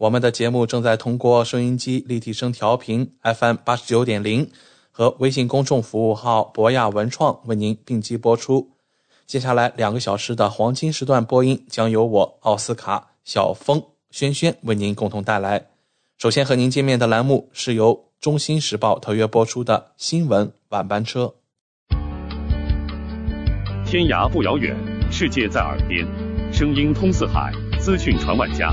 我们的节目正在通过收音机立体声调频 FM 八十九点零和微信公众服务号博雅文创为您并机播出。接下来两个小时的黄金时段播音将由我奥斯卡、小峰、轩轩为您共同带来。首先和您见面的栏目是由《中新时报》特约播出的新闻晚班车。天涯不遥远，世界在耳边，声音通四海，资讯传万家。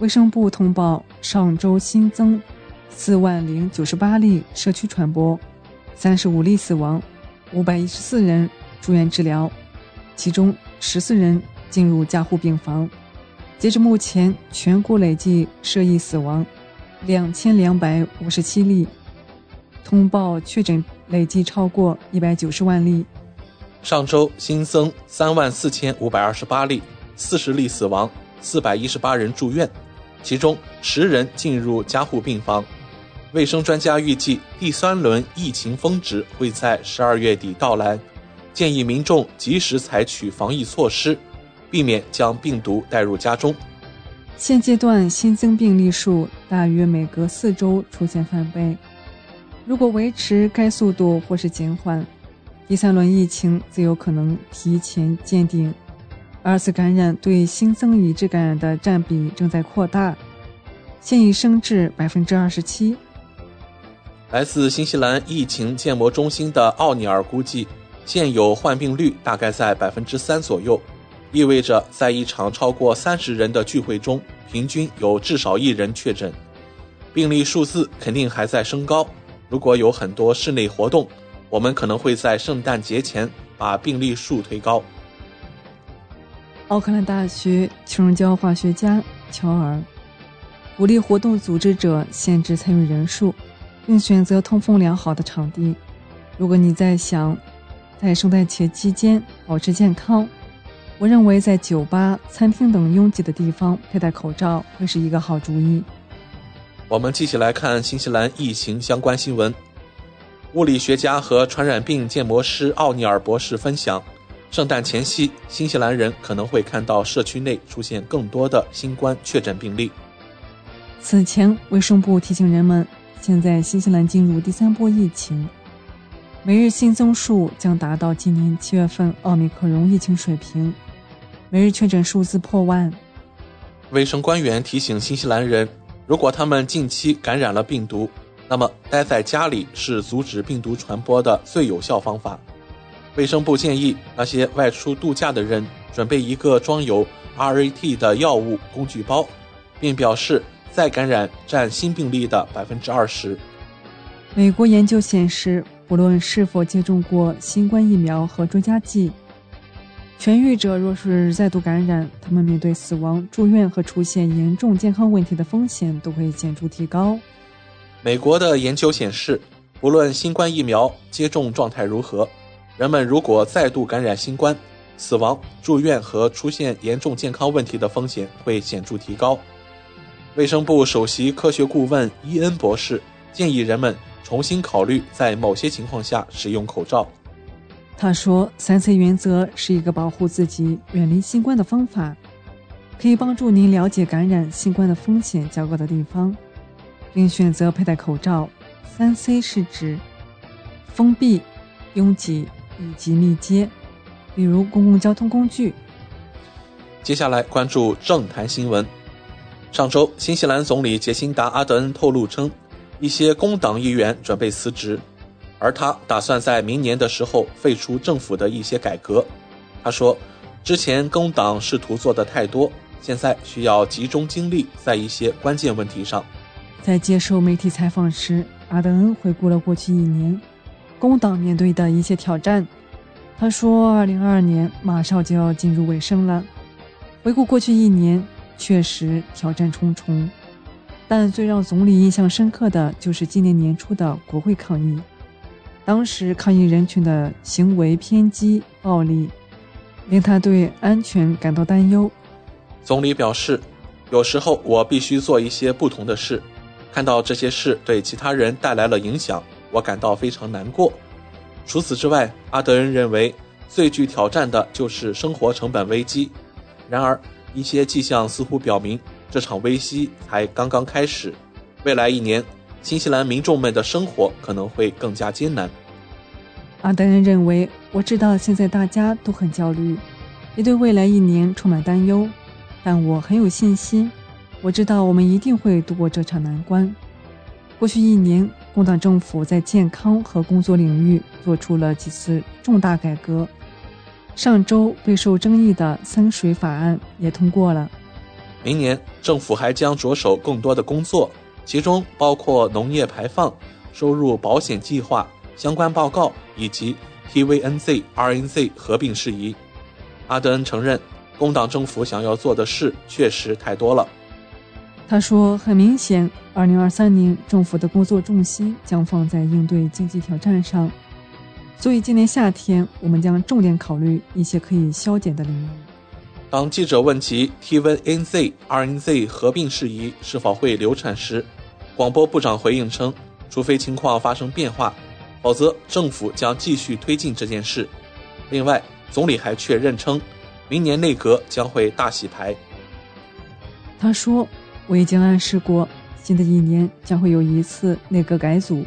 卫生部通报上周新增四万零九十八例社区传播，三十五例死亡，五百一十四人住院治疗，其中十四人进入加护病房。截至目前，全国累计涉疫死亡两千两百五十七例，通报确诊累计超过一百九十万例。上周新增三万四千五百二十八例，四十例死亡，四百一十八人住院，其中十人进入加护病房。卫生专家预计第三轮疫情峰值会在十二月底到来，建议民众及时采取防疫措施，避免将病毒带入家中。现阶段新增病例数大约每隔四周出现翻倍，如果维持该速度或是减缓。第三轮疫情则有可能提前见顶，二次感染对新增已知感染的占比正在扩大，现已升至百分之二十七。来自新西兰疫情建模中心的奥尼尔估计，现有患病率大概在百分之三左右，意味着在一场超过三十人的聚会中，平均有至少一人确诊。病例数字肯定还在升高，如果有很多室内活动。我们可能会在圣诞节前把病例数推高。奥克兰大学情人教化学家乔尔鼓励活动组织者限制参与人数，并选择通风良好的场地。如果你在想在圣诞节期间保持健康，我认为在酒吧、餐厅等拥挤的地方佩戴口罩会是一个好主意。我们继续来看新西兰疫情相关新闻。物理学家和传染病建模师奥尼尔博士分享，圣诞前夕，新西兰人可能会看到社区内出现更多的新冠确诊病例。此前，卫生部提醒人们，现在新西兰进入第三波疫情，每日新增数将达到今年七月份奥密克戎疫情水平，每日确诊数字破万。卫生官员提醒新西兰人，如果他们近期感染了病毒，那么，待在家里是阻止病毒传播的最有效方法。卫生部建议那些外出度假的人准备一个装有 RAT 的药物工具包，并表示再感染占新病例的百分之二十。美国研究显示，不论是否接种过新冠疫苗和追加剂，痊愈者若是再度感染，他们面对死亡、住院和出现严重健康问题的风险都会显著提高。美国的研究显示，不论新冠疫苗接种状态如何，人们如果再度感染新冠，死亡、住院和出现严重健康问题的风险会显著提高。卫生部首席科学顾问伊恩博士建议人们重新考虑在某些情况下使用口罩。他说：“三 C 原则是一个保护自己、远离新冠的方法，可以帮助您了解感染新冠的风险较高的地方，并选择佩戴口罩。三 C 是指封闭、拥挤以及密接，比如公共交通工具。”接下来关注政坛新闻。上周，新西兰总理杰辛达·阿德恩透露称，一些工党议员准备辞职。而他打算在明年的时候废除政府的一些改革。他说，之前工党试图做的太多，现在需要集中精力在一些关键问题上。在接受媒体采访时，阿德恩回顾了过去一年工党面对的一些挑战。他说，2022年马上就要进入尾声了。回顾过去一年，确实挑战重重，但最让总理印象深刻的就是今年年初的国会抗议。当时抗议人群的行为偏激、暴力，令他对安全感到担忧。总理表示：“有时候我必须做一些不同的事，看到这些事对其他人带来了影响，我感到非常难过。”除此之外，阿德恩认为最具挑战的就是生活成本危机。然而，一些迹象似乎表明这场危机才刚刚开始。未来一年。新西兰民众们的生活可能会更加艰难。阿德恩认为：“我知道现在大家都很焦虑，也对未来一年充满担忧，但我很有信心。我知道我们一定会度过这场难关。”过去一年，工党政府在健康和工作领域做出了几次重大改革。上周备受争议的“三水法案”也通过了。明年，政府还将着手更多的工作。其中包括农业排放、收入保险计划相关报告以及 TVNZ、RNZ 合并事宜。阿德恩承认，工党政府想要做的事确实太多了。他说：“很明显，2023年政府的工作重心将放在应对经济挑战上，所以今年夏天我们将重点考虑一些可以削减的领域。”当记者问及 TVNZ、RNZ 合并事宜是否会流产时，广播部长回应称，除非情况发生变化，否则政府将继续推进这件事。另外，总理还确认称，明年内阁将会大洗牌。他说：“我已经暗示过，新的一年将会有一次内阁改组。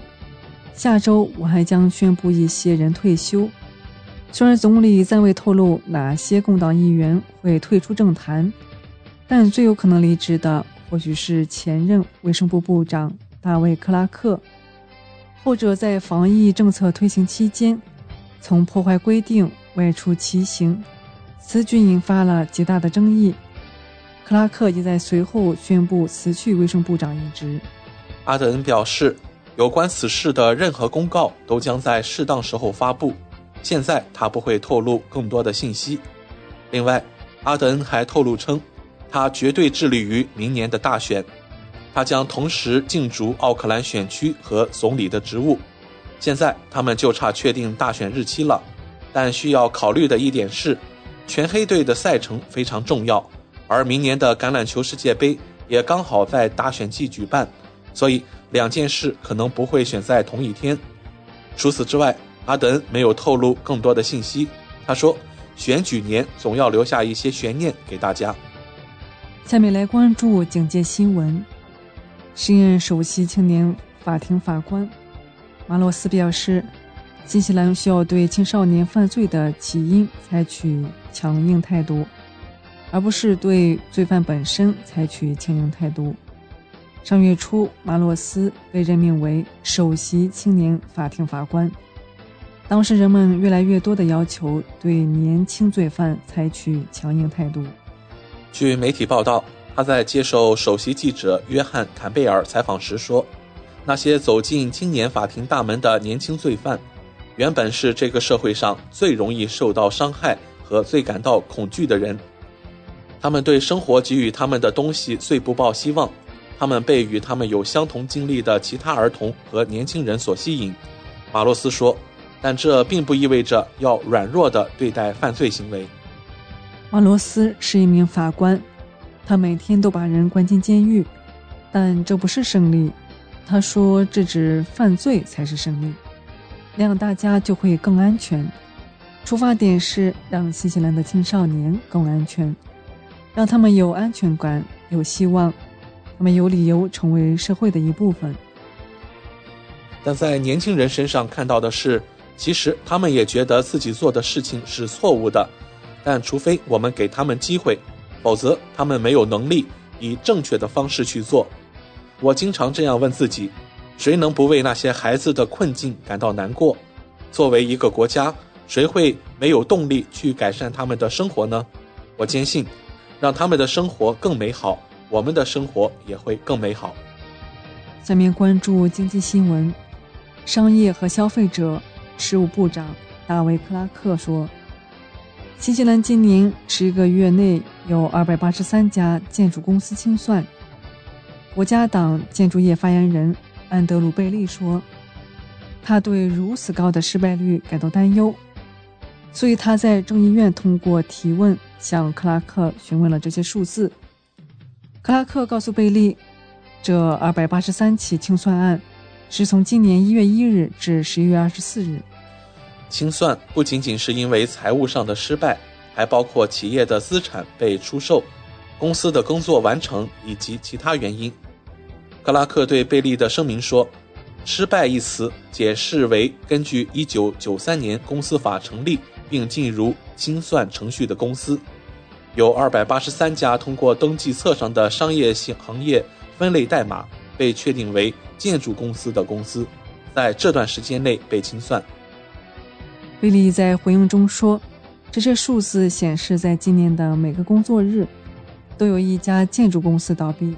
下周我还将宣布一些人退休。虽然总理暂未透露哪些工党议员会退出政坛，但最有可能离职的。”或许是前任卫生部部长大卫·克拉克，后者在防疫政策推行期间，曾破坏规定外出骑行，此举引发了极大的争议。克拉克也在随后宣布辞去卫生部长一职。阿德恩表示，有关此事的任何公告都将在适当时候发布，现在他不会透露更多的信息。另外，阿德恩还透露称。他绝对致力于明年的大选，他将同时竞逐奥克兰选区和总理的职务。现在他们就差确定大选日期了，但需要考虑的一点是，全黑队的赛程非常重要，而明年的橄榄球世界杯也刚好在大选季举办，所以两件事可能不会选在同一天。除此之外，阿德恩没有透露更多的信息。他说，选举年总要留下一些悬念给大家。下面来关注警戒新闻。新任首席青年法庭法官马洛斯表示，新西兰需要对青少年犯罪的起因采取强硬态度，而不是对罪犯本身采取强硬态度。上月初，马洛斯被任命为首席青年法庭法官。当时，人们越来越多的要求对年轻罪犯采取强硬态度。据媒体报道，他在接受首席记者约翰·坎贝尔采访时说：“那些走进青年法庭大门的年轻罪犯，原本是这个社会上最容易受到伤害和最感到恐惧的人。他们对生活给予他们的东西最不抱希望，他们被与他们有相同经历的其他儿童和年轻人所吸引。”马洛斯说：“但这并不意味着要软弱地对待犯罪行为。”马罗斯是一名法官，他每天都把人关进监狱，但这不是胜利。他说：“制止犯罪才是胜利，那样大家就会更安全。出发点是让新西兰的青少年更安全，让他们有安全感、有希望，他们有理由成为社会的一部分。”但在年轻人身上看到的是，其实他们也觉得自己做的事情是错误的，但除非我们给他们机会，否则他们没有能力以正确的方式去做。我经常这样问自己：谁能不为那些孩子的困境感到难过？作为一个国家，谁会没有动力去改善他们的生活呢？我坚信，让他们的生活更美好，我们的生活也会更美好。下面关注经济新闻。商业和消费者事务部长大卫·克拉克说：“新西兰今年十个月内有二百八十三家建筑公司清算。”国家党建筑业发言人安德鲁·贝利说：“他对如此高的失败率感到担忧，所以他在众议院通过提问向克拉克询问了这些数字。”克拉克告诉贝利：“这二百八十三起清算案。”是从今年一月一日至十一月二十四日，清算不仅仅是因为财务上的失败，还包括企业的资产被出售、公司的工作完成以及其他原因。克拉克对贝利的声明说：“失败一词解释为根据一九九三年公司法成立并进入清算程序的公司，有二百八十三家通过登记册上的商业行业分类代码被确定为。”建筑公司的公司，在这段时间内被清算。贝利在回应中说：“这些数字显示，在今年的每个工作日，都有一家建筑公司倒闭。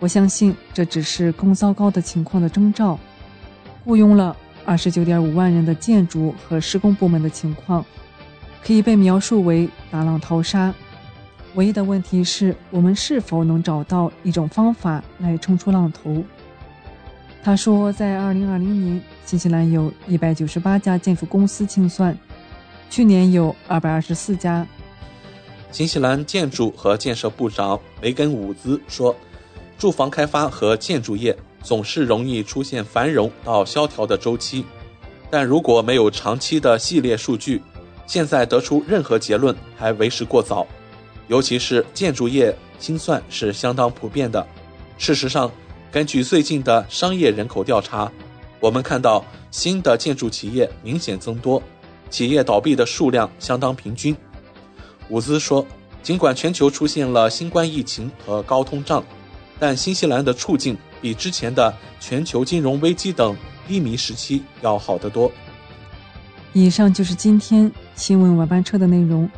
我相信这只是更糟糕的情况的征兆。雇佣了二十九点五万人的建筑和施工部门的情况，可以被描述为大浪淘沙。唯一的问题是我们是否能找到一种方法来冲出浪头。”他说，在2020年，新西兰有一百九十八家建筑公司清算，去年有二百二十四家。新西兰建筑和建设部长梅根伍兹说：“住房开发和建筑业总是容易出现繁荣到萧条的周期，但如果没有长期的系列数据，现在得出任何结论还为时过早。尤其是建筑业清算是相当普遍的。事实上。”根据最近的商业人口调查，我们看到新的建筑企业明显增多，企业倒闭的数量相当平均。伍兹说，尽管全球出现了新冠疫情和高通胀，但新西兰的处境比之前的全球金融危机等低迷时期要好得多。以上就是今天新闻晚班车的内容，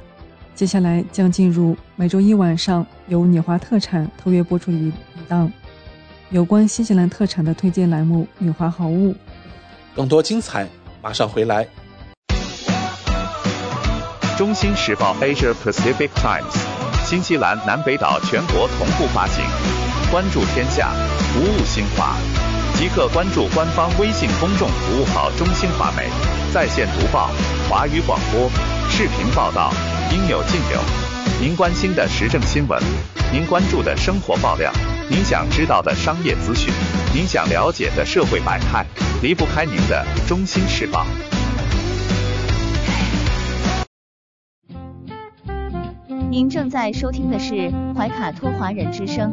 接下来将进入每周一晚上由纽华特产特约播出的一档。有关新西兰特产的推荐栏目《纽华好物》，更多精彩马上回来。中新时报 Asia Pacific Times，新西兰南北岛全国同步发行。关注天下，服务新华，即刻关注官方微信公众服务号“中新华媒”，在线读报、华语广播、视频报道，应有尽有。您关心的时政新闻，您关注的生活爆料。您想知道的商业资讯，您想了解的社会百态，离不开您的《中心时报》。您正在收听的是怀卡托华人之声，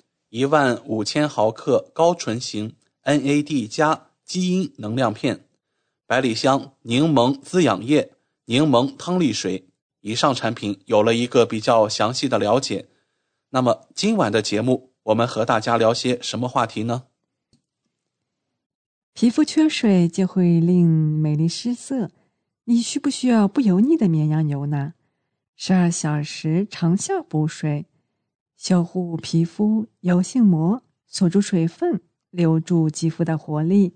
一万五千毫克高纯型 NAD 加。基因能量片、百里香柠檬滋养液、柠檬汤力水，以上产品有了一个比较详细的了解。那么今晚的节目，我们和大家聊些什么话题呢？皮肤缺水就会令美丽失色，你需不需要不油腻的绵羊油呢？十二小时长效补水，修护皮肤油性膜，锁住水分，留住肌肤的活力。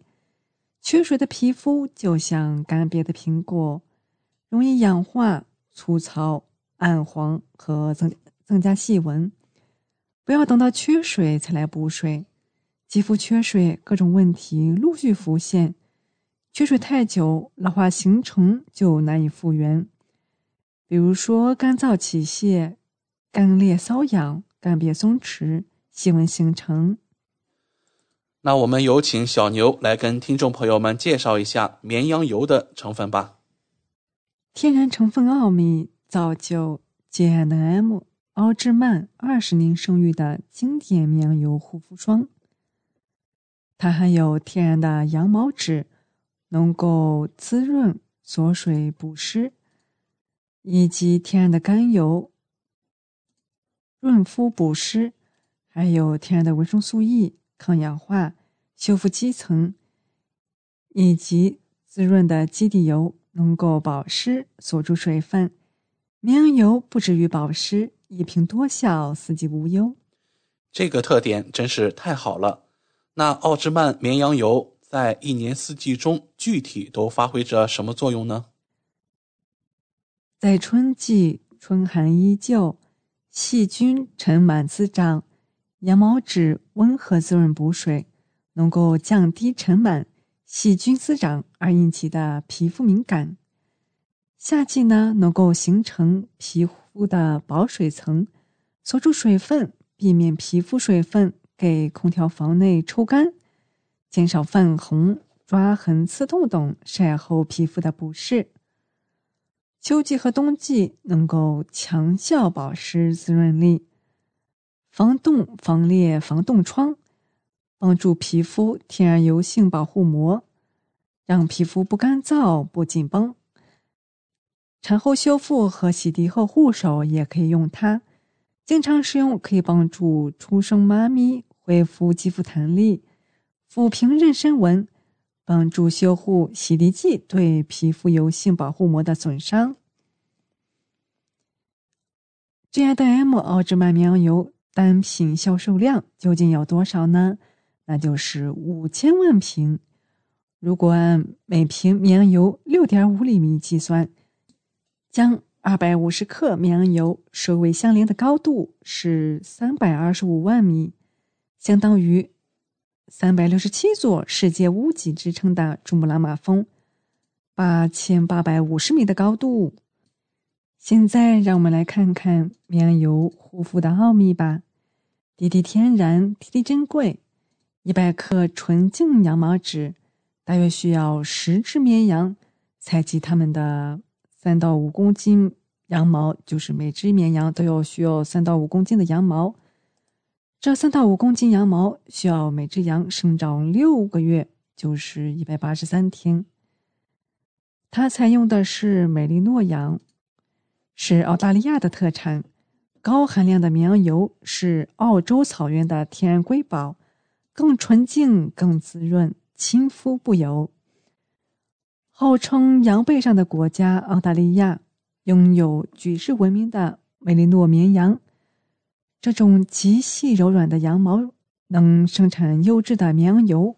缺水的皮肤就像干瘪的苹果，容易氧化、粗糙、暗黄和增增加细纹。不要等到缺水才来补水，肌肤缺水，各种问题陆续浮现。缺水太久，老化形成就难以复原。比如说，干燥起屑、干裂瘙痒、干瘪松弛、细纹形成。那我们有请小牛来跟听众朋友们介绍一下绵羊油的成分吧。天然成分奥秘，造就 J&M 奥芝曼二十年声誉的经典绵羊油护肤霜。它含有天然的羊毛脂，能够滋润、锁水、补湿，以及天然的甘油，润肤补湿，还有天然的维生素 E。抗氧化、修复肌层，以及滋润的基底油，能够保湿、锁住水分。绵羊油不止于保湿，一瓶多效，四季无忧。这个特点真是太好了。那奥芝曼绵羊油在一年四季中具体都发挥着什么作用呢？在春季，春寒依旧，细菌尘螨滋长。羊毛脂温和滋润补水，能够降低尘螨、细菌滋长而引起的皮肤敏感。夏季呢，能够形成皮肤的保水层，锁住水分，避免皮肤水分给空调房内抽干，减少泛红、抓痕、刺痛等晒后皮肤的不适。秋季和冬季能够强效保湿滋润力，防冻、防裂、防冻疮，帮助皮肤天然油性保护膜，让皮肤不干燥、不紧绷。产后修复和洗涤后护手也可以用它，经常使用可以帮助出生妈咪恢复肌肤弹力，抚平妊娠纹。帮助修护洗涤剂对皮肤油性保护膜的损伤。G I D M 奥芝曼绵羊油单品销售量究竟有多少呢？那就是五千万瓶。如果按每瓶绵羊油六点五厘米计算，将二百五十克绵羊油收尾相连的高度是三百二十五万米，相当于。三百六十七座世界屋脊之称的珠穆朗玛峰，八千八百五十米的高度。现在，让我们来看看绵羊油护肤的奥秘吧。滴滴天然，滴滴珍贵。一百克纯净羊毛纸，大约需要十只绵羊。采集它们的三到五公斤羊毛，就是每只绵羊都要需要三到五公斤的羊毛。这三到五公斤羊毛需要每只羊生长六个月，就是一百八十三天。它采用的是美利诺羊，是澳大利亚的特产。高含量的绵羊油是澳洲草原的天然瑰宝，更纯净、更滋润，亲肤不油。号称羊背上的国家，澳大利亚拥有举世闻名的美利诺绵羊。这种极细柔软的羊毛能生产优质的绵羊油，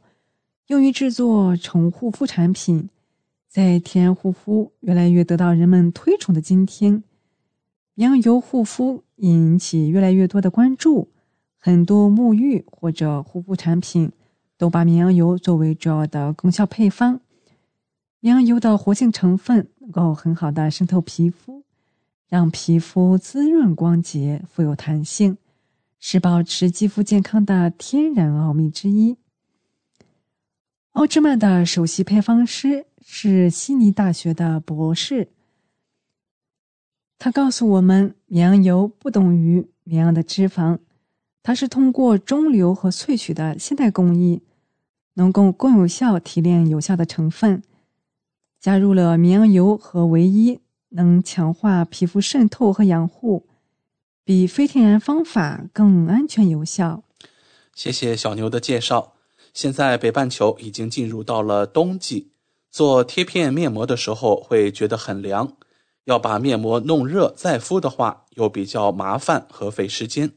用于制作宠物护肤产品。在天然护肤越来越得到人们推崇的今天，绵羊油护肤引起越来越多的关注。很多沐浴或者护肤产品都把绵羊油作为主要的功效配方。绵羊油的活性成分能够很好的渗透皮肤。让皮肤滋润光洁、富有弹性，是保持肌肤健康的天然奥秘之一。奥芝曼的首席配方师是悉尼大学的博士，他告诉我们，绵羊油不等于绵羊的脂肪，它是通过中流和萃取的现代工艺，能够更有效提炼有效的成分，加入了绵羊油和唯一。能强化皮肤渗透和养护，比非天然方法更安全有效。谢谢小牛的介绍。现在北半球已经进入到了冬季，做贴片面膜的时候会觉得很凉，要把面膜弄热再敷的话又比较麻烦和费时间。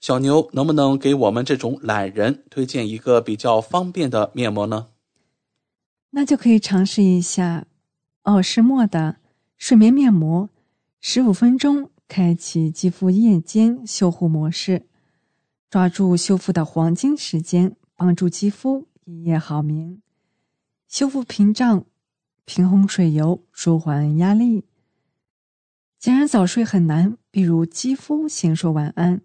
小牛能不能给我们这种懒人推荐一个比较方便的面膜呢？那就可以尝试一下奥诗墨的。睡眠面膜，十五分钟开启肌肤夜间修护模式，抓住修复的黄金时间，帮助肌肤一夜好眠。修复屏障，平衡水油，舒缓压力。既然早睡很难，比如肌肤先说晚安。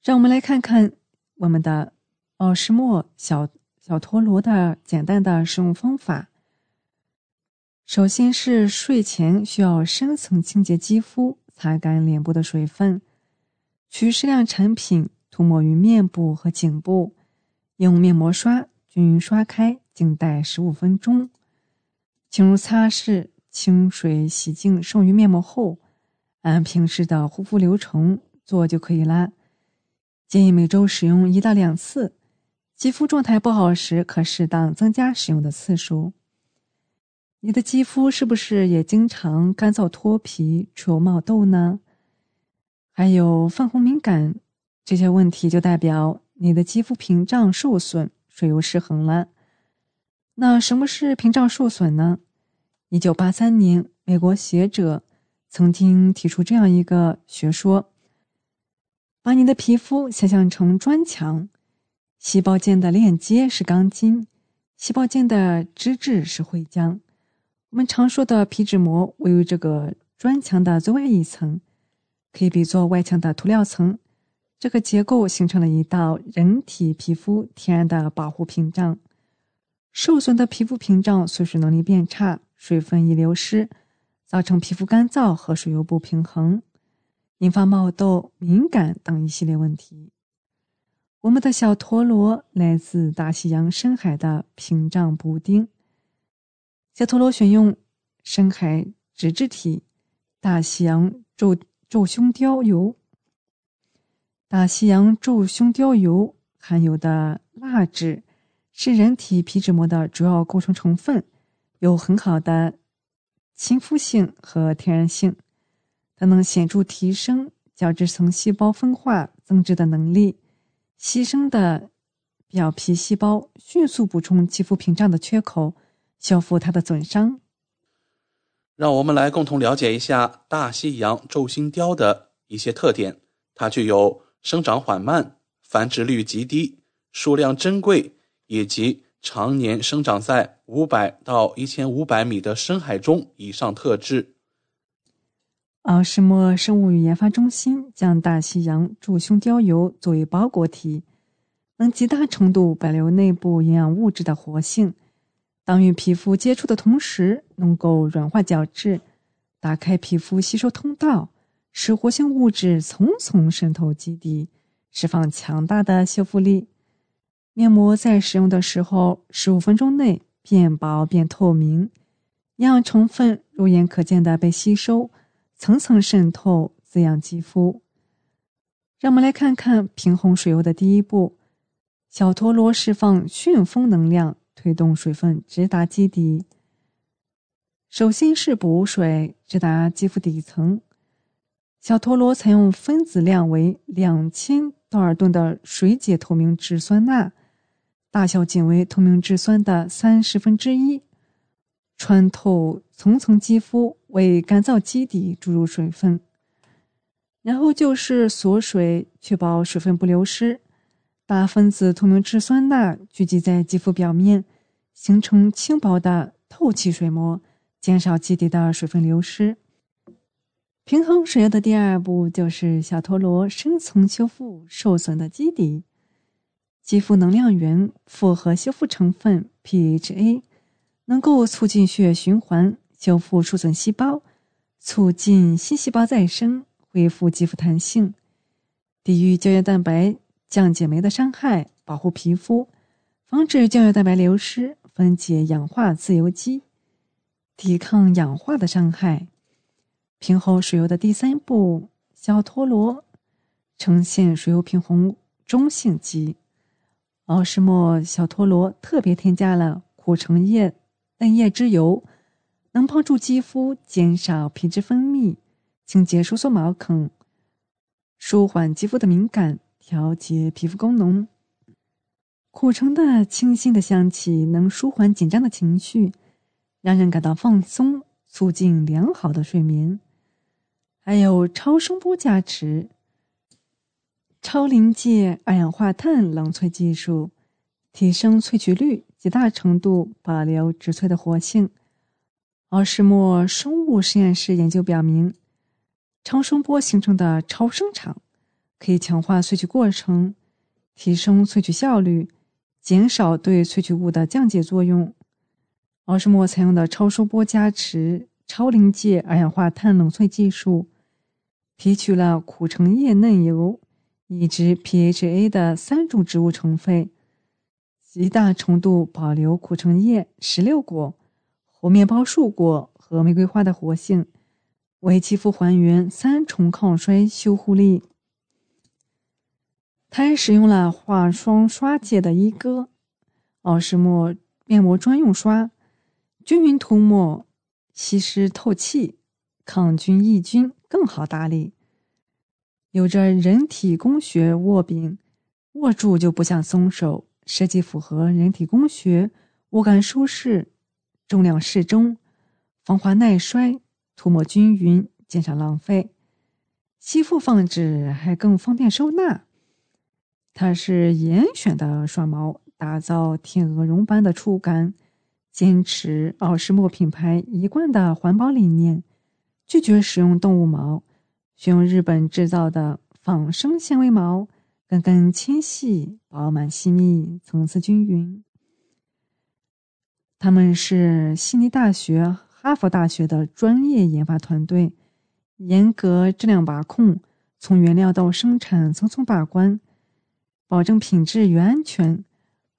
让我们来看看我们的奥诗墨小小陀螺的简单的使用方法。首先是睡前需要深层清洁肌肤，擦干脸部的水分，取适量产品涂抹于面部和颈部，用面膜刷均匀刷开，静待十五分钟。进入擦拭，清水洗净剩余面膜后，按平时的护肤流程做就可以啦。建议每周使用一到两次，肌肤状态不好时可适当增加使用的次数。你的肌肤是不是也经常干燥脱皮、出油冒痘呢？还有泛红敏感这些问题，就代表你的肌肤屏障受损、水油失衡了。那什么是屏障受损呢？一九八三年，美国学者曾经提出这样一个学说：把你的皮肤想象成砖墙，细胞间的链接是钢筋，细胞间的脂质是灰浆。我们常说的皮脂膜位于这个砖墙的最外一层，可以比作外墙的涂料层。这个结构形成了一道人体皮肤天然的保护屏障。受损的皮肤屏障锁水能力变差，水分易流失，造成皮肤干燥和水油不平衡，引发冒痘、敏感等一系列问题。我们的小陀螺来自大西洋深海的屏障补丁。小陀螺选用深海脂质体大西洋皱皱胸雕油。大西洋皱胸雕油含有的蜡质是人体皮脂膜的主要构成成分，有很好的亲肤性和天然性，它能显著提升角质层细胞分化增殖的能力。牺牲的表皮细胞迅速补充肌肤屏障的缺口，修复它的损伤。让我们来共同了解一下大西洋皱心雕的一些特点。它具有生长缓慢、繁殖率极低、数量珍贵，以及常年生长在五百到一千五百米的深海中以上特质。奥什莫生物与研发中心将大西洋柱胸雕油作为包裹体，能极大程度保留内部营养物质的活性。当与皮肤接触的同时，能够软化角质，打开皮肤吸收通道，使活性物质层层渗透基底，释放强大的修复力。面膜在使用的时候，十五分钟内变薄变透明，营养成分肉眼可见的被吸收。层层渗透，滋养肌肤。让我们来看看平衡水油的第一步：小陀螺释放旋风能量，推动水分直达基底。首先是补水，直达肌肤底层。小陀螺采用分子量为两千道尔顿的水解透明质酸钠，大小仅为透明质酸的三十分之一。穿透层层肌肤，为干燥基底注入水分，然后就是锁水，确保水分不流失。大分子透明质酸钠聚集在肌肤表面，形成轻薄的透气水膜，减少基底的水分流失。平衡水油的第二步就是小陀螺深层修复受损的基底。肌肤能量源复合修复成分 PHA。能够促进血液循环，修复受损细胞，促进新细胞再生，恢复肌肤弹性，抵御胶原蛋白降解酶的伤害，保护皮肤，防止胶原蛋白流失，分解氧化自由基，抵抗氧化的伤害。平衡水油的第三步，小陀螺呈现水油平衡中性肌。奥诗莫小陀螺特别添加了苦橙叶。嫩叶之油能帮助肌肤减少皮脂分泌，清洁收缩毛孔，舒缓肌肤的敏感，调节皮肤功能。苦橙的清新的香气能舒缓紧张的情绪，让人感到放松，促进良好的睡眠。还有超声波加持、超临界二氧化碳冷萃技术，提升萃取率。极大程度保留植萃的活性。奥斯莫生物实验室研究表明，超声波形成的超声场可以强化萃取过程，提升萃取效率，减少对萃取物的降解作用。奥诗莫采用的超声波加持超临界二氧化碳冷萃技术，提取了苦橙叶嫩油以及 PHA 的三种植物成分。极大程度保留苦橙叶、石榴果、猴面包树果和玫瑰花的活性，为肌肤还原三重抗衰修护力。还使用了化霜刷界的一哥奥施莫面膜专用刷，均匀涂抹，吸湿透气，抗菌抑菌，更好打理。有着人体工学握柄，握住就不想松手。设计符合人体工学，握感舒适，重量适中，防滑耐摔，涂抹均匀，减少浪费，吸附放置还更方便收纳。它是严选的刷毛，打造天鹅绒般的触感，坚持奥诗墨品牌一贯的环保理念，拒绝使用动物毛，选用日本制造的仿生纤维毛，根根纤细、饱满细密、层次均匀。他们是悉尼大学、哈佛大学的专业研发团队，严格质量把控，从原料到生产层层把关，保证品质与安全。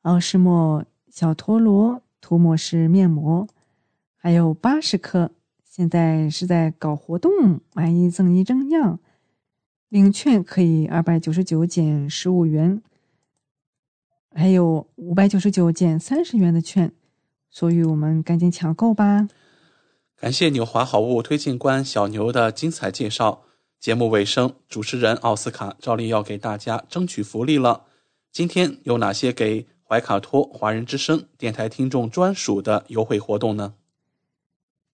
奥诗莫小陀螺涂抹式面膜，还有八十克，现在是在搞活动，买一赠一赠样，领券可以二百九十九减十五元，还有五百九十九减三十元的券。所以我们赶紧抢购吧！感谢纽华好物推荐官小牛的精彩介绍。节目尾声，主持人奥斯卡照例要给大家争取福利了。今天有哪些给怀卡托华人之声电台听众专属的优惠活动呢？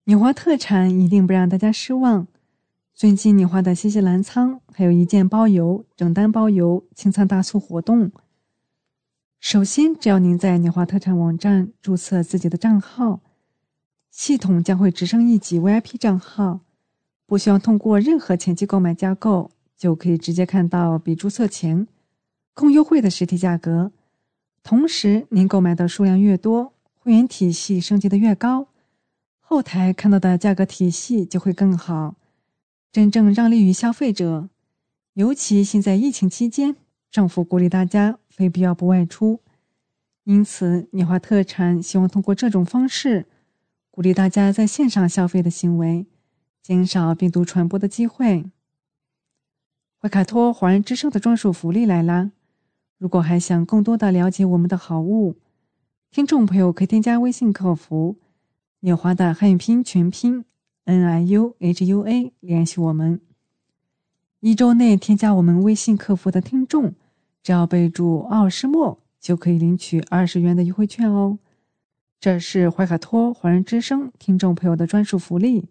纽华特产一定不让大家失望。最近纽华的新西兰仓还有一件包邮、整单包邮清仓大促活动。首先，只要您在纽华特产网站注册自己的账号，系统将会直升一级 VIP 账号，不需要通过任何前期购买加购，就可以直接看到比注册前更优惠的实体价格。同时，您购买的数量越多，会员体系升级的越高，后台看到的价格体系就会更好，真正让利于消费者。尤其现在疫情期间，政府鼓励大家。非必要不外出，因此纽华特产希望通过这种方式，鼓励大家在线上消费的行为，减少病毒传播的机会。怀卡托华人之声的专属福利来啦！如果还想更多的了解我们的好物，听众朋友可以添加微信客服“纽华”的汉语拼音全拼 “n i u h u a” 联系我们。一周内添加我们微信客服的听众。只要备注“奥诗墨”，就可以领取二十元的优惠券哦。这是怀卡托华人之声听众朋友的专属福利，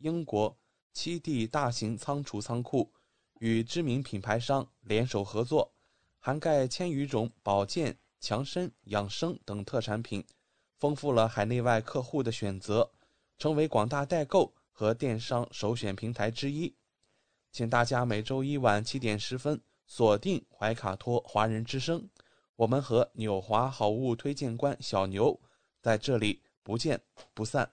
英国七地大型仓储仓库，与知名品牌商联手合作，涵盖千余种保健、强身、养生等特产品，丰富了海内外客户的选择，成为广大代购和电商首选平台之一。请大家每周一晚七点十分锁定怀卡托华人之声，我们和纽华好物推荐官小牛在这里不见不散。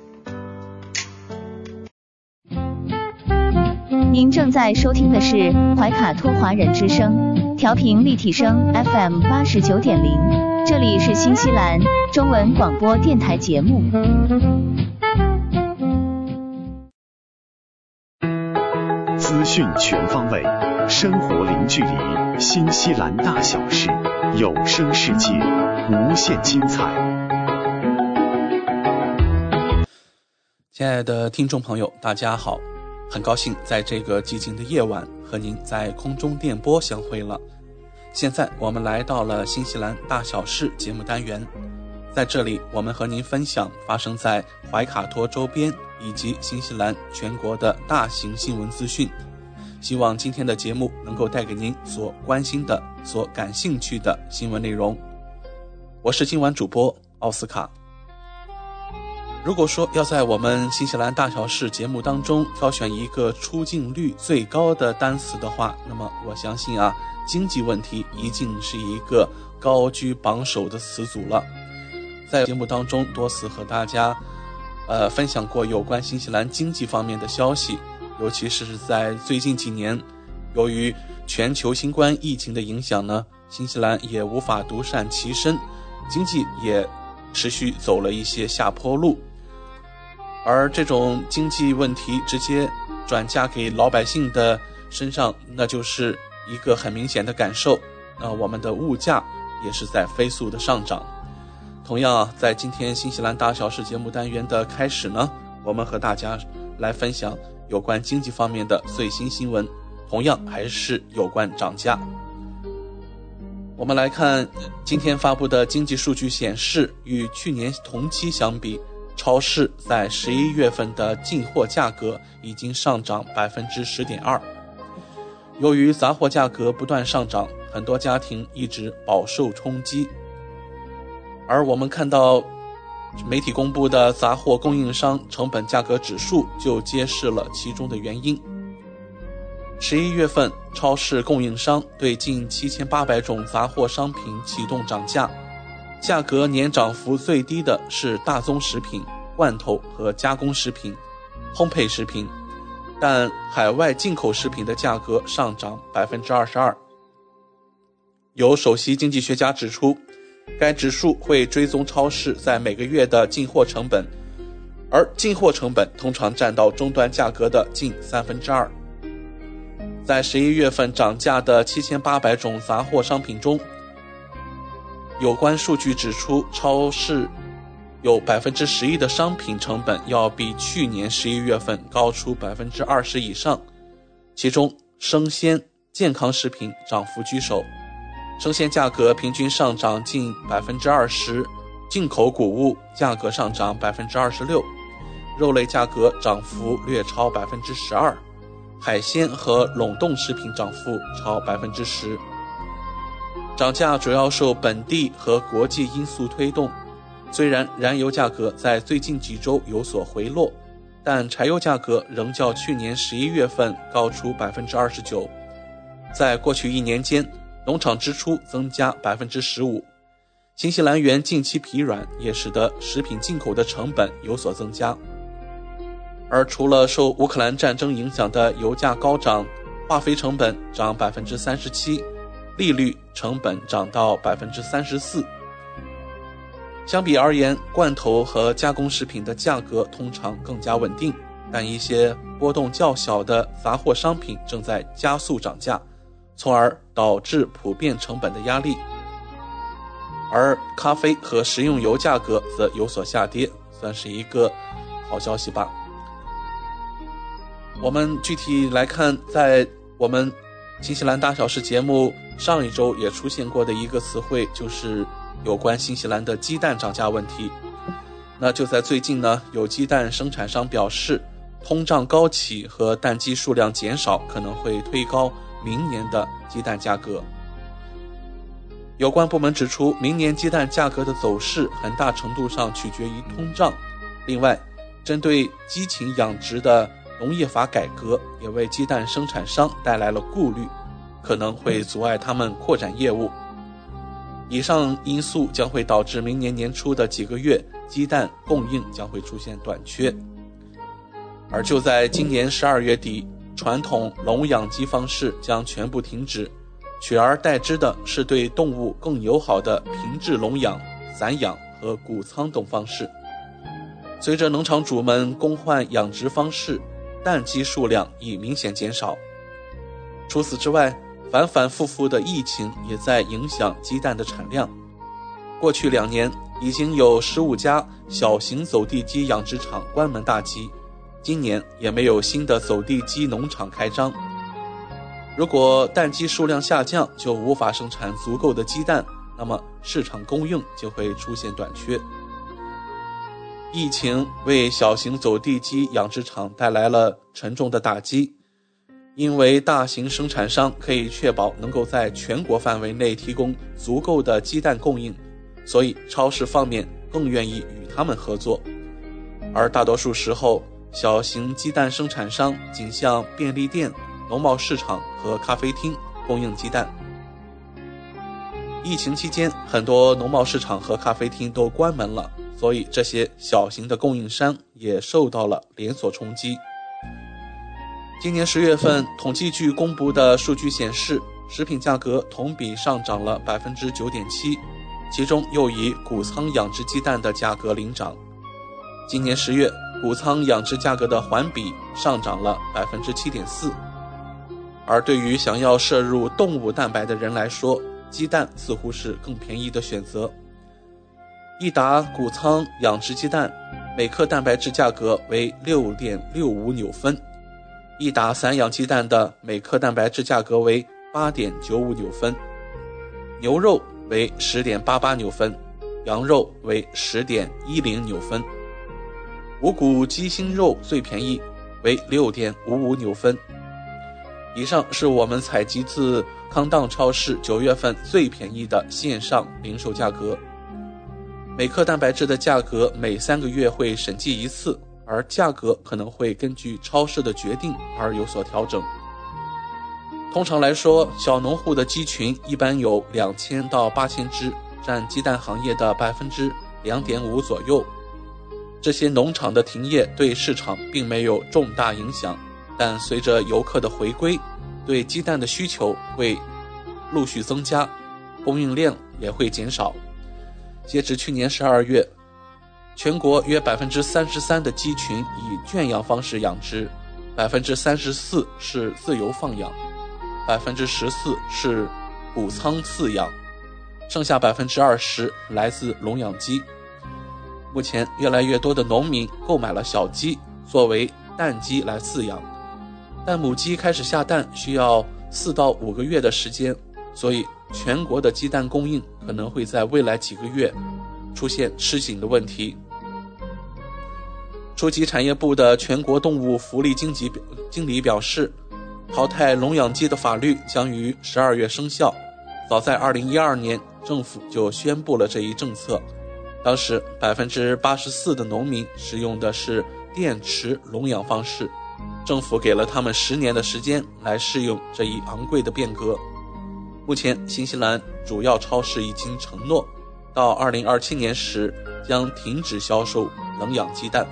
您正在收听的是怀卡托华人之声，调频立体声 FM 八十九点零，这里是新西兰中文广播电台节目。资讯全方位，生活零距离，新西兰大小事，有声世界，无限精彩。亲爱的听众朋友，大家好。很高兴在这个寂静的夜晚和您在空中电波相会了。现在我们来到了新西兰大小事节目单元，在这里我们和您分享发生在怀卡托周边以及新西兰全国的大型新闻资讯。希望今天的节目能够带给您所关心的、所感兴趣的新闻内容。我是今晚主播奥斯卡。如果说要在我们新西兰大小事节目当中挑选一个出镜率最高的单词的话，那么我相信啊，经济问题一定是一个高居榜首的词组了。在节目当中多次和大家，呃，分享过有关新西兰经济方面的消息，尤其是在最近几年，由于全球新冠疫情的影响呢，新西兰也无法独善其身，经济也持续走了一些下坡路。而这种经济问题直接转嫁给老百姓的身上，那就是一个很明显的感受。那我们的物价也是在飞速的上涨。同样啊，在今天新西兰大小事节目单元的开始呢，我们和大家来分享有关经济方面的最新新闻，同样还是有关涨价。我们来看今天发布的经济数据显示，与去年同期相比。超市在十一月份的进货价格已经上涨百分之十点二。由于杂货价格不断上涨，很多家庭一直饱受冲击。而我们看到媒体公布的杂货供应商成本价格指数，就揭示了其中的原因。十一月份，超市供应商对近七千八百种杂货商品启动涨价。价格年涨幅最低的是大宗食品、罐头和加工食品、烘焙食品，但海外进口食品的价格上涨百分之二十二。有首席经济学家指出，该指数会追踪超市在每个月的进货成本，而进货成本通常占到终端价格的近三分之二。在十一月份涨价的七千八百种杂货商品中，有关数据指出，超市有百分之十一的商品成本要比去年十一月份高出百分之二十以上，其中生鲜、健康食品涨幅居首，生鲜价格平均上涨近百分之二十，进口谷物价格上涨百分之二十六，肉类价格涨幅略超百分之十二，海鲜和冷冻食品涨幅超百分之十。涨价主要受本地和国际因素推动。虽然燃油价格在最近几周有所回落，但柴油价格仍较去年十一月份高出百分之二十九。在过去一年间，农场支出增加百分之十五。新西兰元近期疲软，也使得食品进口的成本有所增加。而除了受乌克兰战争影响的油价高涨，化肥成本涨百分之三十七。利率成本涨到百分之三十四。相比而言，罐头和加工食品的价格通常更加稳定，但一些波动较小的杂货商品正在加速涨价，从而导致普遍成本的压力。而咖啡和食用油价格则有所下跌，算是一个好消息吧。我们具体来看，在我们新西兰大小事节目。上一周也出现过的一个词汇，就是有关新西兰的鸡蛋涨价问题。那就在最近呢，有鸡蛋生产商表示，通胀高企和蛋鸡数量减少可能会推高明年的鸡蛋价格。有关部门指出，明年鸡蛋价格的走势很大程度上取决于通胀。另外，针对鸡禽养殖的农业法改革，也为鸡蛋生产商带来了顾虑。可能会阻碍他们扩展业务。以上因素将会导致明年年初的几个月鸡蛋供应将会出现短缺。而就在今年十二月底，传统笼养鸡方式将全部停止，取而代之的是对动物更友好的平置笼养、散养和谷仓等方式。随着农场主们更换养殖方式，蛋鸡数量已明显减少。除此之外，反反复复的疫情也在影响鸡蛋的产量。过去两年，已经有十五家小型走地鸡养殖场关门大吉，今年也没有新的走地鸡农场开张。如果蛋鸡数量下降，就无法生产足够的鸡蛋，那么市场供应就会出现短缺。疫情为小型走地鸡养殖场带来了沉重的打击。因为大型生产商可以确保能够在全国范围内提供足够的鸡蛋供应，所以超市方面更愿意与他们合作。而大多数时候，小型鸡蛋生产商仅向便利店、农贸市场和咖啡厅供应鸡蛋。疫情期间，很多农贸市场和咖啡厅都关门了，所以这些小型的供应商也受到了连锁冲击。今年十月份，统计局公布的数据显示，食品价格同比上涨了百分之九点七，其中又以谷仓养殖鸡蛋的价格领涨。今年十月，谷仓养殖价格的环比上涨了百分之七点四，而对于想要摄入动物蛋白的人来说，鸡蛋似乎是更便宜的选择。一打谷仓养殖鸡蛋，每克蛋白质价格为六点六五纽分；一打散养鸡蛋的每克蛋白质价格为八点九五纽分。牛肉为十点八八纽分，羊肉为十点一零纽分。无骨鸡心肉最便宜，为六点五五纽分。以上是我们采集自。康当超市九月份最便宜的线上零售价格，每克蛋白质的价格每三个月会审计一次，而价格可能会根据超市的决定而有所调整。通常来说，小农户的鸡群一般有两千到八千只，占鸡蛋行业的百分之两点五左右。这些农场的停业对市场并没有重大影响，但随着游客的回归。对鸡蛋的需求会陆续增加，供应量也会减少。截至去年十二月，全国约百分之三十三的鸡群以圈养方式养殖，百分之三十四是自由放养，百分之十四是谷仓饲养，剩下百分之二十来自笼养鸡。目前，越来越多的农民购买了小鸡作为蛋鸡来饲养。但母鸡开始下蛋需要四到五个月的时间，所以全国的鸡蛋供应可能会在未来几个月出现吃紧的问题。初级产业部的全国动物福利经济经理表示，淘汰笼养鸡的法律将于十二月生效。早在二零一二年，政府就宣布了这一政策，当时百分之八十四的农民使用的是电池笼养方式。政府给了他们十年的时间来适应这一昂贵的变革。目前，新西兰主要超市已经承诺，到二零二七年时将停止销售冷养鸡蛋。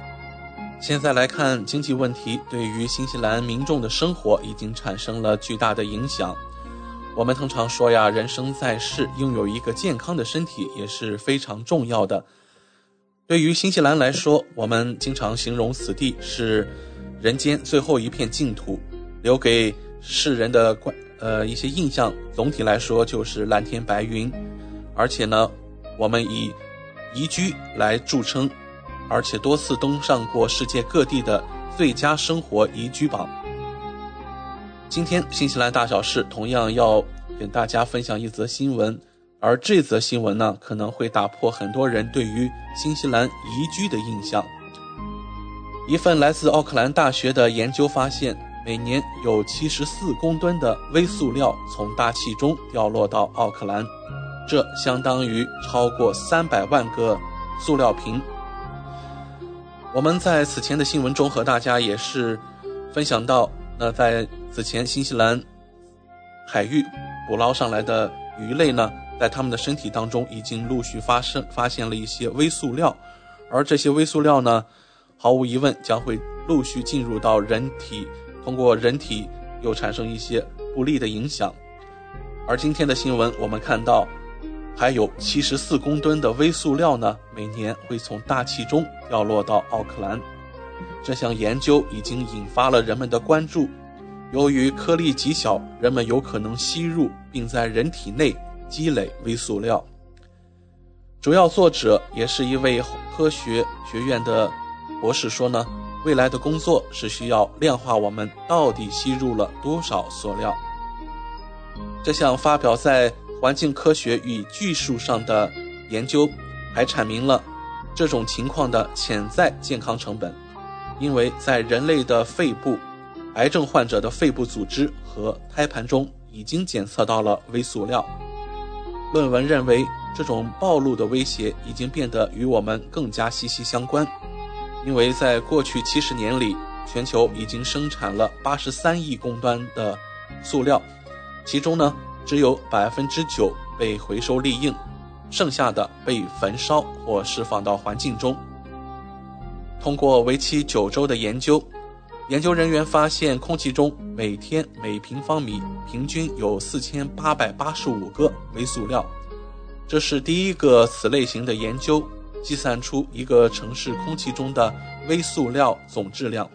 现在来看经济问题，对于新西兰民众的生活已经产生了巨大的影响。我们通常说呀，人生在世，拥有一个健康的身体也是非常重要的。对于新西兰来说，我们经常形容此地是。人间最后一片净土，留给世人的观呃一些印象，总体来说就是蓝天白云，而且呢，我们以宜居来著称，而且多次登上过世界各地的最佳生活宜居榜。今天新西兰大小事同样要跟大家分享一则新闻，而这则新闻呢，可能会打破很多人对于新西兰宜居的印象。一份来自奥克兰大学的研究发现，每年有七十四公吨的微塑料从大气中掉落到奥克兰，这相当于超过三百万个塑料瓶。我们在此前的新闻中和大家也是分享到，那在此前新西兰海域捕捞上来的鱼类呢，在它们的身体当中已经陆续发生发现了一些微塑料，而这些微塑料呢。毫无疑问，将会陆续进入到人体，通过人体又产生一些不利的影响。而今天的新闻，我们看到还有七十四公吨的微塑料呢，每年会从大气中掉落到奥克兰。这项研究已经引发了人们的关注。由于颗粒极小，人们有可能吸入并在人体内积累微塑料。主要作者也是一位科学学院的。博士说呢，未来的工作是需要量化我们到底吸入了多少塑料。这项发表在《环境科学与技术》上的研究还阐明了这种情况的潜在健康成本，因为在人类的肺部、癌症患者的肺部组织和胎盘中已经检测到了微塑料。论文认为，这种暴露的威胁已经变得与我们更加息息相关，因为在过去七十年里，全球已经生产了八十三亿公吨的塑料，其中呢，只有百分之九被回收利用，剩下的被焚烧或释放到环境中。通过为期九周的研究，研究人员发现空气中每天每平方米平均有四千八百八十五个微塑料。这是第一个此类型的研究，计算出一个城市空气中的微塑料总质量。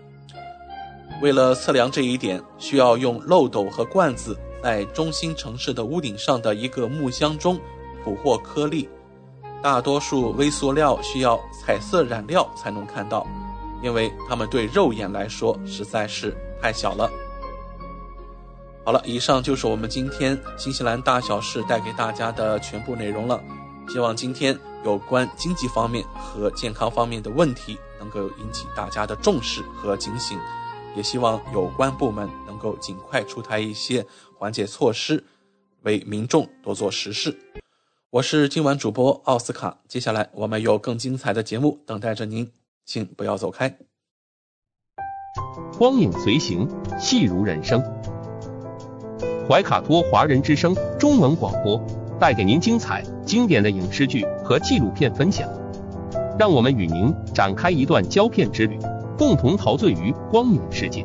为了测量这一点，需要用漏斗和罐子在中心城市的屋顶上的一个木箱中捕获颗粒。大多数微塑料需要彩色染料才能看到，因为它们对肉眼来说实在是太小了。好了，以上就是我们今天新西兰大小事带给大家的全部内容了。希望今天有关经济方面和健康方面的问题能够引起大家的重视和警醒，也希望有关部门能够尽快出台一些缓解措施，为民众多做实事。我是今晚主播奥斯卡，接下来我们有更精彩的节目等待着您，请不要走开。光影随行，戏如人生。怀卡托华人之声中文广播带给您精彩经典的影视剧和纪录片分享，让我们与您展开一段胶片之旅，共同陶醉于光影世界。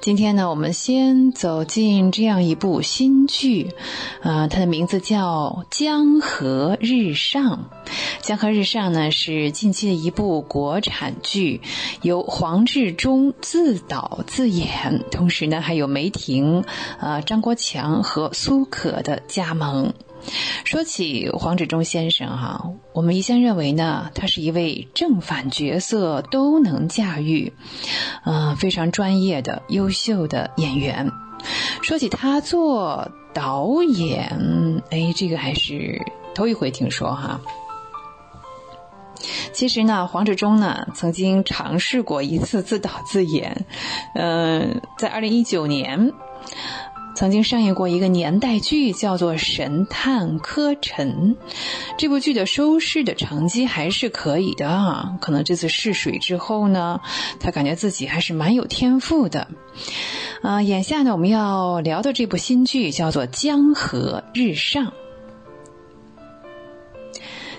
今天呢，我们先走进这样一部新剧，呃，它的名字叫《江河日上》。《江河日上》呢是近期的一部国产剧，由黄志忠自导自演，同时呢还有梅婷、呃张国强和苏可的加盟。说起黄志忠先生哈，我们一向认为呢，他是一位正反角色都能驾驭，呃，非常专业的优秀的演员。说起他做导演，哎，这个还是头一回听说哈。其实呢，黄志忠呢曾经尝试过一次自导自演，嗯，在二零一九年。曾经上映过一个年代剧，叫做《神探柯晨》。这部剧的收视的成绩还是可以的啊。可能这次试水之后呢，他感觉自己还是蛮有天赋的。啊，眼下呢，我们要聊的这部新剧叫做《江河日上》。《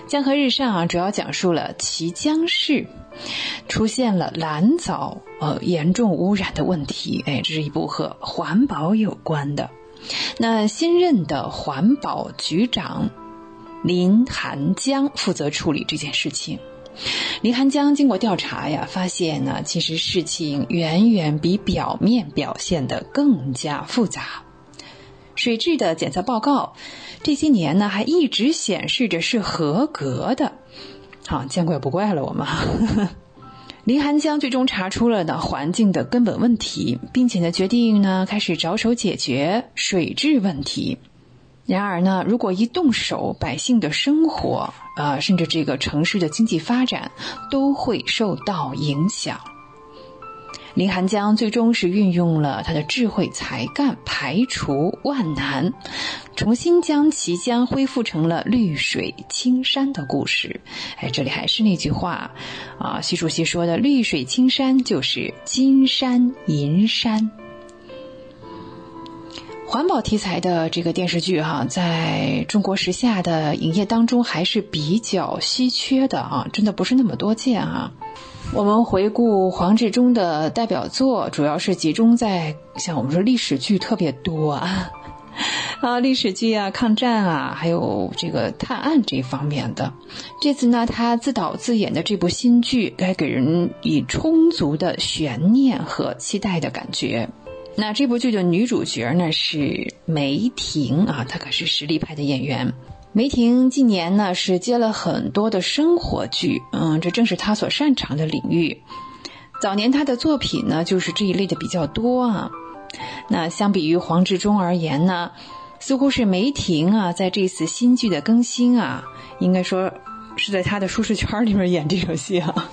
江河日上》啊，主要讲述了綦江市出现了蓝藻呃严重污染的问题。哎，这是一部和环保有关的。那新任的环保局长林寒江负责处理这件事情。林寒江经过调查呀，发现呢，其实事情远远比表面表现的更加复杂。水质的检测报告。这些年呢，还一直显示着是合格的，好见怪不怪了。我们 林寒江最终查出了呢环境的根本问题，并且呢决定呢开始着手解决水质问题。然而呢，如果一动手，百姓的生活呃，甚至这个城市的经济发展都会受到影响。林寒江最终是运用了他的智慧才干，排除万难，重新将綦江恢复成了绿水青山的故事。哎，这里还是那句话，啊，习主席说的“绿水青山就是金山银山”。环保题材的这个电视剧哈，在中国时下的影业当中还是比较稀缺的啊，真的不是那么多见啊。我们回顾黄志忠的代表作，主要是集中在像我们说历史剧特别多啊，啊历史剧啊、抗战啊，还有这个探案这方面的。这次呢，他自导自演的这部新剧，该给人以充足的悬念和期待的感觉。那这部剧的女主角呢是梅婷啊，她可是实力派的演员。梅婷近年呢是接了很多的生活剧，嗯，这正是她所擅长的领域。早年她的作品呢就是这一类的比较多啊。那相比于黄志忠而言呢，似乎是梅婷啊在这次新剧的更新啊，应该说是在她的舒适圈里面演这场戏啊。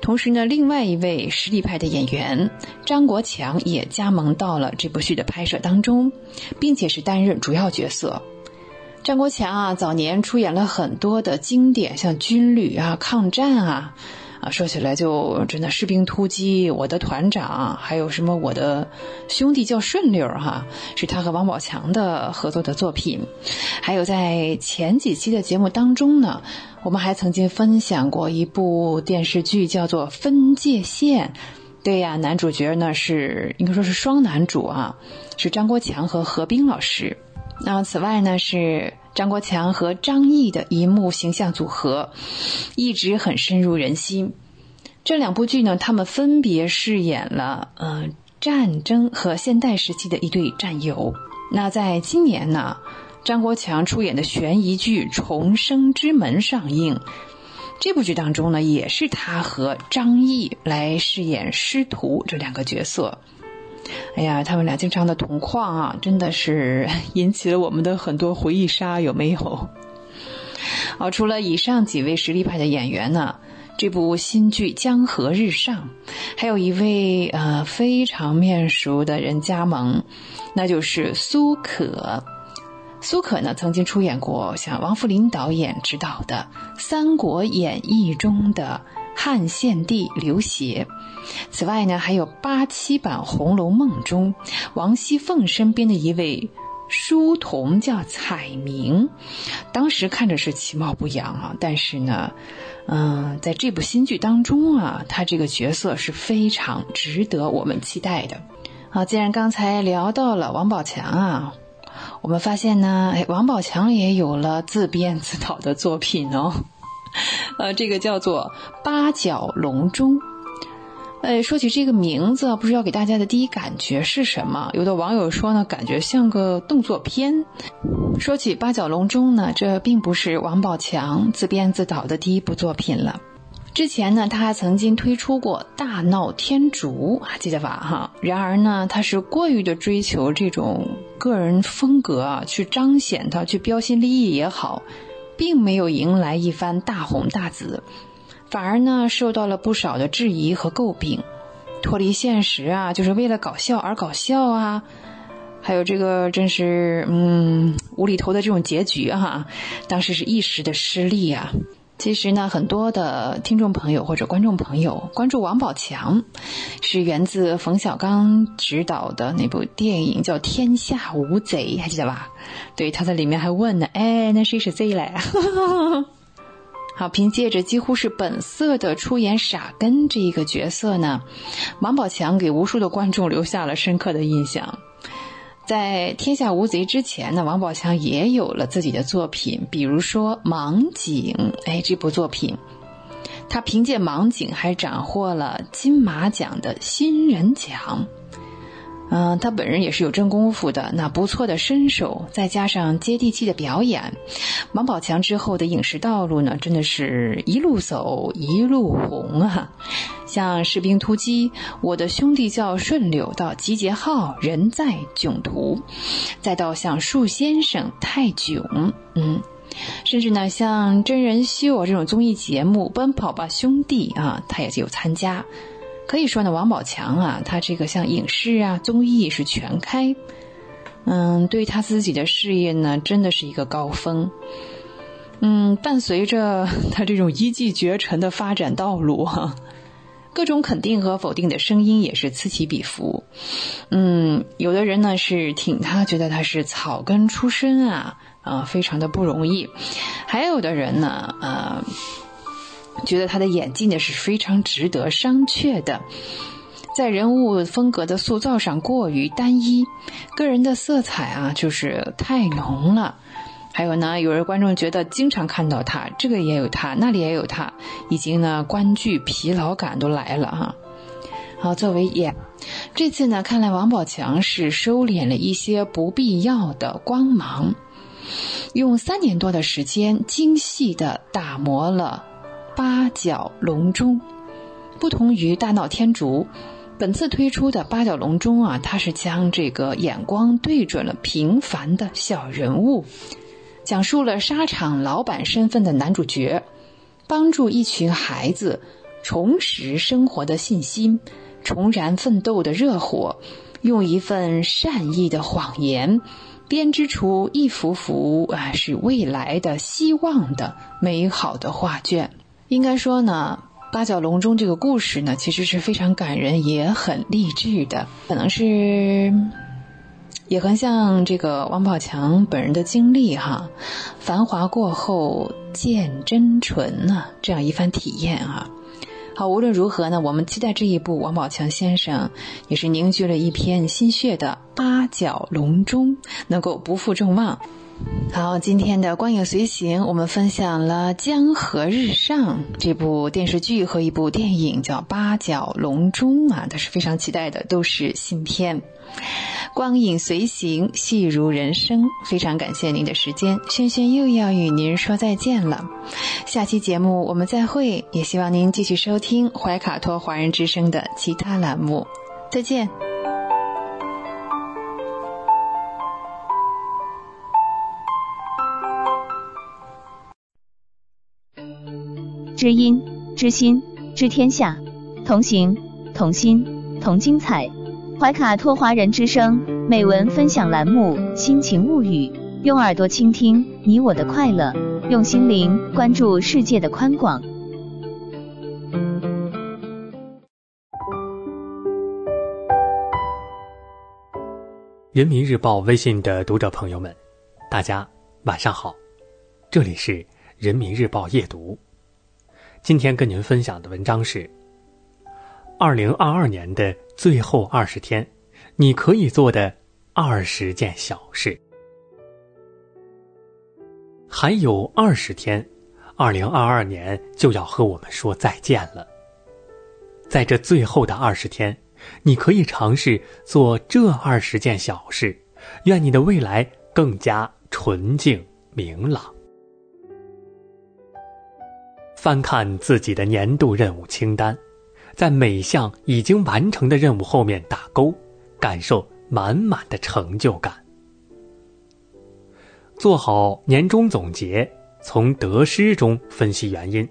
同时呢，另外一位实力派的演员张国强也加盟到了这部剧的拍摄当中，并且是担任主要角色。张国强啊，早年出演了很多的经典，像军旅啊、抗战啊，啊，说起来就真的士兵突击、我的团长，还有什么我的兄弟叫顺溜哈，是他和王宝强的合作的作品。还有在前几期的节目当中呢，我们还曾经分享过一部电视剧，叫做《分界线》。对呀，男主角呢是应该说是双男主啊，是张国强和何冰老师。那此外呢，是张国强和张译的一幕形象组合，一直很深入人心。这两部剧呢，他们分别饰演了呃战争和现代时期的一对战友。那在今年呢，张国强出演的悬疑剧《重生之门》上映，这部剧当中呢，也是他和张译来饰演师徒这两个角色。哎呀，他们俩经常的同框啊，真的是引起了我们的很多回忆杀，有没有？哦，除了以上几位实力派的演员呢，这部新剧《江河日上》还有一位呃非常面熟的人加盟，那就是苏可。苏可呢，曾经出演过像王扶林导演执导的《三国演义》中的汉献帝刘协。此外呢，还有八七版《红楼梦》中王熙凤身边的一位书童叫彩明，当时看着是其貌不扬啊，但是呢，嗯，在这部新剧当中啊，他这个角色是非常值得我们期待的。好，既然刚才聊到了王宝强啊，我们发现呢，哎，王宝强也有了自编自导的作品哦，呃，这个叫做《八角笼中》。哎，说起这个名字，不知道给大家的第一感觉是什么？有的网友说呢，感觉像个动作片。说起《八角笼中》呢，这并不是王宝强自编自导的第一部作品了。之前呢，他还曾经推出过《大闹天竺》，还记得吧？哈。然而呢，他是过于的追求这种个人风格啊，去彰显他，去标新立异也好，并没有迎来一番大红大紫。反而呢，受到了不少的质疑和诟病，脱离现实啊，就是为了搞笑而搞笑啊，还有这个真是嗯无厘头的这种结局哈，当时是一时的失利啊。其实呢，很多的听众朋友或者观众朋友关注王宝强，是源自冯小刚执导的那部电影叫《天下无贼》，还记得吧？对，他在里面还问呢，哎，那谁是贼来？好，凭借着几乎是本色的出演傻根这一个角色呢，王宝强给无数的观众留下了深刻的印象。在《天下无贼》之前呢，王宝强也有了自己的作品，比如说《盲井》。哎，这部作品，他凭借《盲井》还斩获了金马奖的新人奖。嗯，他本人也是有真功夫的，那不错的身手，再加上接地气的表演，王宝强之后的影视道路呢，真的是一路走一路红啊！像《士兵突击》《我的兄弟叫顺溜》到《集结号》《人在囧途》，再到像《树先生》《泰囧》，嗯，甚至呢像真人秀这种综艺节目《奔跑吧兄弟》啊，他也是有参加。可以说呢，王宝强啊，他这个像影视啊、综艺是全开，嗯，对他自己的事业呢，真的是一个高峰。嗯，伴随着他这种一骑绝尘的发展道路哈，各种肯定和否定的声音也是此起彼伏。嗯，有的人呢是挺他，觉得他是草根出身啊，啊，非常的不容易；还有的人呢，呃。觉得他的演技呢是非常值得商榷的。在人物风格的塑造上过于单一，个人的色彩啊就是太浓了。还有呢，有人观众觉得经常看到他，这个也有他，那里也有他，已经呢观剧疲劳感都来了哈。好，作为演，这次呢看来王宝强是收敛了一些不必要的光芒，用三年多的时间精细的打磨了八角笼中，不同于大闹天竺。本次推出的八角笼中啊，他是将这个眼光对准了平凡的小人物，讲述了沙场老板身份的男主角，帮助一群孩子重拾生活的信心，重燃奋斗的热火，用一份善意的谎言，编织出一幅幅啊是未来的希望的美好的画卷。应该说呢。八角笼中这个故事呢，其实是非常感人，也很励志的。可能是也很像这个王宝强本人的经历哈，繁华过后见真纯呐，这样一番体验啊。好，无论如何呢，我们期待这一部王宝强先生也是凝聚了一片心血的八角笼中能够不负众望。好，今天的光影随行，我们分享了《江河日上》这部电视剧和一部电影，叫《八角笼中》啊，都是非常期待的，都是新片。光影随行，戏如人生，非常感谢您的时间，轩轩又要与您说再见了。下期节目我们再会，也希望您继续收听怀卡托华人之声的其他栏目。再见。知音、知心、知天下，同行、同心、同精彩。怀卡托华人之声美文分享栏目《心情物语》，用耳朵倾听你我的快乐，用心灵关注世界的宽广。人民日报微信的读者朋友们，大家晚上好，这里是人民日报夜读。今天跟您分享的文章是：二零二二年的最后二十天，你可以做的二十件小事。还有二十天，二零二二年就要和我们说再见了。在这最后的二十天，你可以尝试做这二十件小事，愿你的未来更加纯净明朗。翻看自己的年度任务清单，在每项已经完成的任务后面打勾，感受满满的成就感。做好年终总结，从得失中分析原因，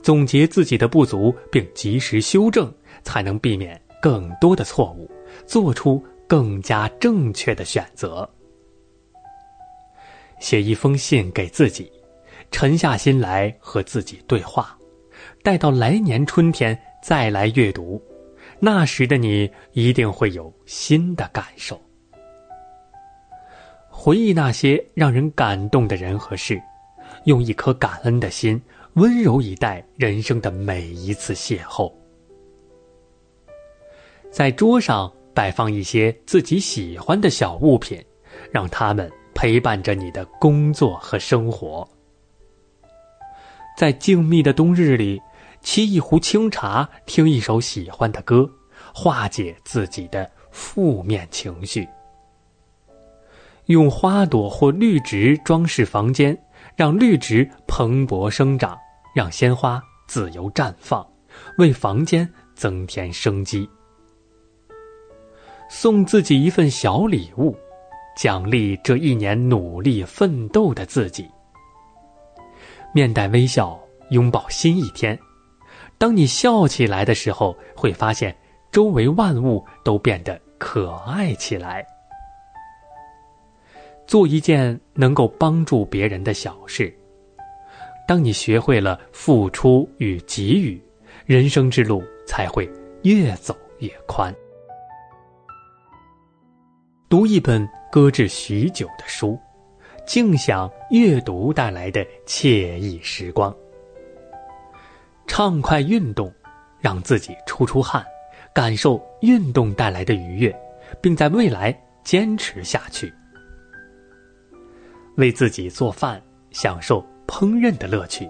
总结自己的不足，并及时修正，才能避免更多的错误，做出更加正确的选择。写一封信给自己。沉下心来和自己对话，待到来年春天再来阅读，那时的你一定会有新的感受。回忆那些让人感动的人和事，用一颗感恩的心，温柔以待人生的每一次邂逅。在桌上摆放一些自己喜欢的小物品，让他们陪伴着你的工作和生活。在静谧的冬日里，沏一壶清茶，听一首喜欢的歌，化解自己的负面情绪。用花朵或绿植装饰房间，让绿植蓬勃生长，让鲜花自由绽放，为房间增添生机。送自己一份小礼物，奖励这一年努力奋斗的自己。面带微笑，拥抱新一天。当你笑起来的时候，会发现周围万物都变得可爱起来。做一件能够帮助别人的小事。当你学会了付出与给予，人生之路才会越走越宽。读一本搁置许久的书。静享阅读带来的惬意时光。畅快运动，让自己出出汗，感受运动带来的愉悦，并在未来坚持下去。为自己做饭，享受烹饪的乐趣。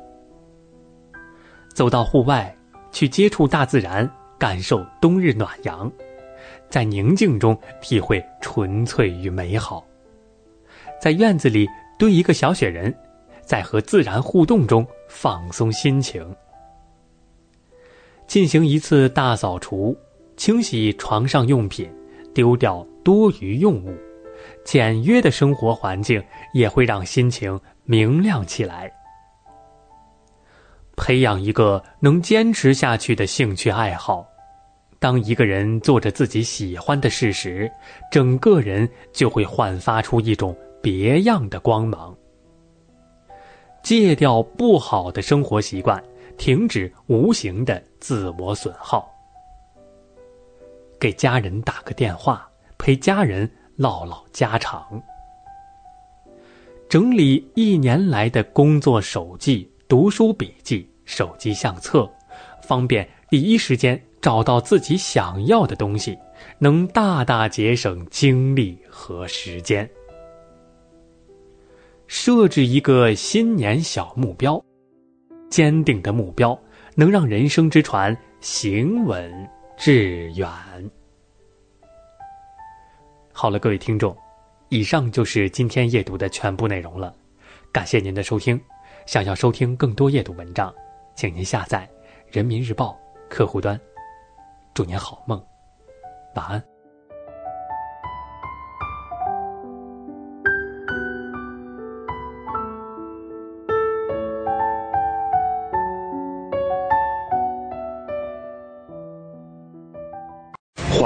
走到户外，去接触大自然，感受冬日暖阳，在宁静中体会纯粹与美好。在院子里堆一个小雪人，在和自然互动中放松心情。进行一次大扫除，清洗床上用品，丢掉多余用物，简约的生活环境也会让心情明亮起来。培养一个能坚持下去的兴趣爱好。当一个人做着自己喜欢的事时，整个人就会焕发出一种别样的光芒。戒掉不好的生活习惯，停止无形的自我损耗。给家人打个电话，陪家人唠唠家常。整理一年来的工作手记。读书笔记、手机相册，方便第一时间找到自己想要的东西，能大大节省精力和时间。设置一个新年小目标，坚定的目标能让人生之船行稳致远。好了，各位听众，以上就是今天夜读的全部内容了，感谢您的收听。想要收听更多夜读文章，请您下载《人民日报》客户端。祝您好梦，晚安。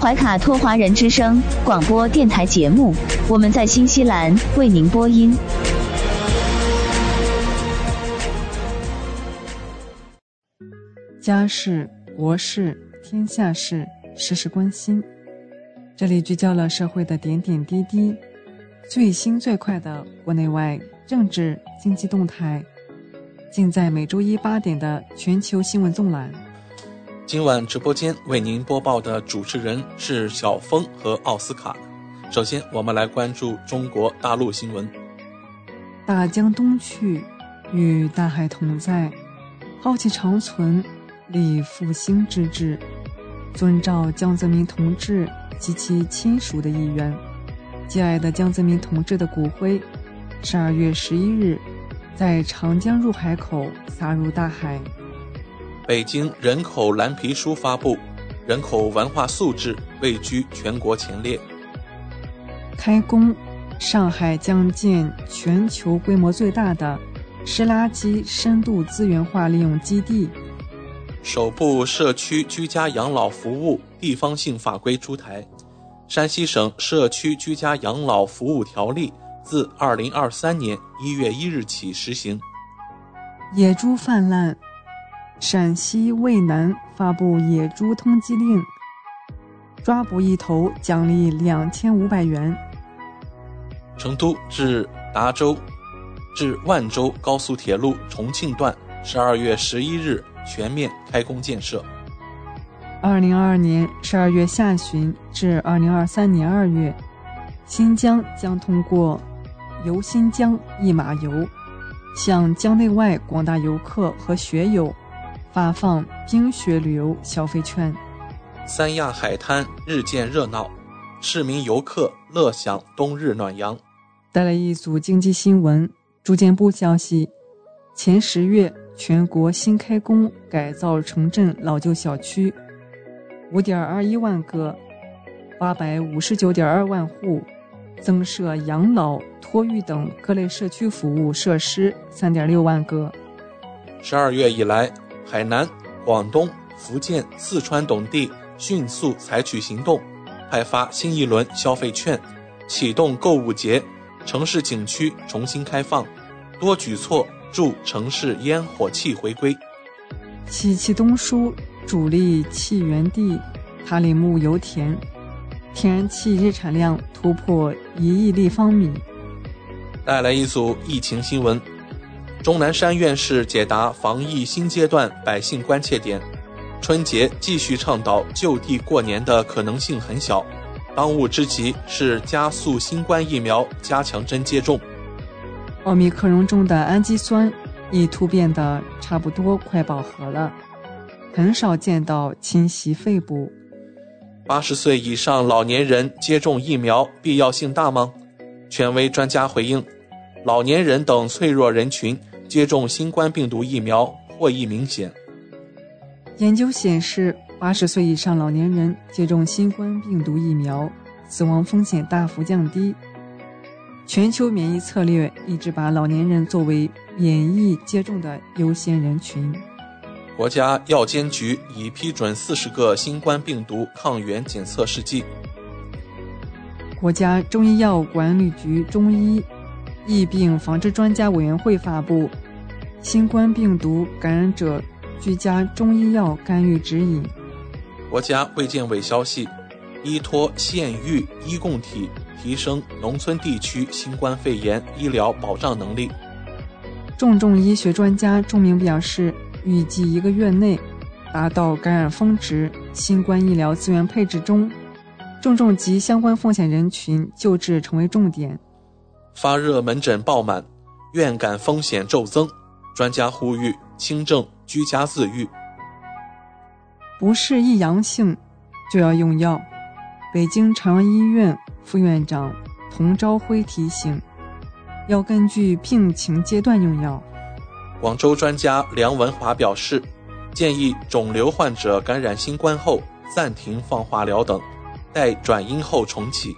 怀卡托华人之声广播电台节目，我们在新西兰为您播音。家事。国事、天下事，时时关心。这里聚焦了社会的点点滴滴，最新最快的国内外政治经济动态，尽在每周一八点的全球新闻纵览。今晚直播间为您播报的主持人是小峰和奥斯卡。首先，我们来关注中国大陆新闻。大江东去，与大海同在，浩气长存。立复兴之志，遵照江泽民同志及其亲属的意愿，敬爱的江泽民同志的骨灰，十二月十一日，在长江入海口撒入大海。北京人口蓝皮书发布，人口文化素质位居全国前列。开工，上海将建全球规模最大的湿垃圾深度资源化利用基地。首部社区居家养老服务地方性法规出台，山西省社区居家养老服务条例自二零二三年一月一日起实行。野猪泛滥，陕西渭南发布野猪通缉令，抓捕一头奖励两千五百元。成都至达州至万州高速铁路重庆段十二月十一日。全面开工建设。二零二二年十二月下旬至二零二三年二月，新疆将通过“游新疆一马游”，向疆内外广大游客和学友发放冰雪旅游消费券。三亚海滩日渐热闹，市民游客乐享冬日暖阳。带来一组经济新闻。住建部消息，前十月。全国新开工改造城镇老旧小区五点二一万个，八百五十九点二万户，增设养老、托育等各类社区服务设施三点六万个。十二月以来，海南、广东、福建、四川等地迅速采取行动，派发新一轮消费券，启动购物节，城市景区重新开放，多举措助城市烟火气回归。喜气东输，主力气源地塔里木油田，天然气日产量突破一亿立方米。带来一组疫情新闻。钟南山院士解答防疫新阶段百姓关切点：春节继续倡导就地过年的可能性很小，当务之急是加速新冠疫苗加强针接种。奥密克戎中的氨基酸已突变的差不多快饱和了，很少见到侵袭肺部。八十岁以上老年人接种疫苗必要性大吗？权威专家回应：老年人等脆弱人群。接种新冠病毒疫苗获益明显。研究显示，八十岁以上老年人接种新冠病毒疫苗，死亡风险大幅降低。全球免疫策略一直把老年人作为免疫接种的优先人群。国家药监局已批准四十个新冠病毒抗原检测试剂。国家中医药管理局中医。疫病防治专家委员会发布《新冠病毒感染者居家中医药干预指引》。国家卫健委消息，依托县域医共体，提升农村地区新冠肺炎医疗保障能力。重症医学专家钟明表示，预计一个月内达到感染峰值。新冠医疗资源配置中，重症及相关风险人群救治成为重点。发热门诊爆满，院感风险骤增，专家呼吁轻症居家自愈。不是一阳性就要用药。北京朝阳医院副院长童朝晖提醒，要根据病情阶段用药。广州专家梁文华表示，建议肿瘤患者感染新冠后暂停放化疗等，待转阴后重启。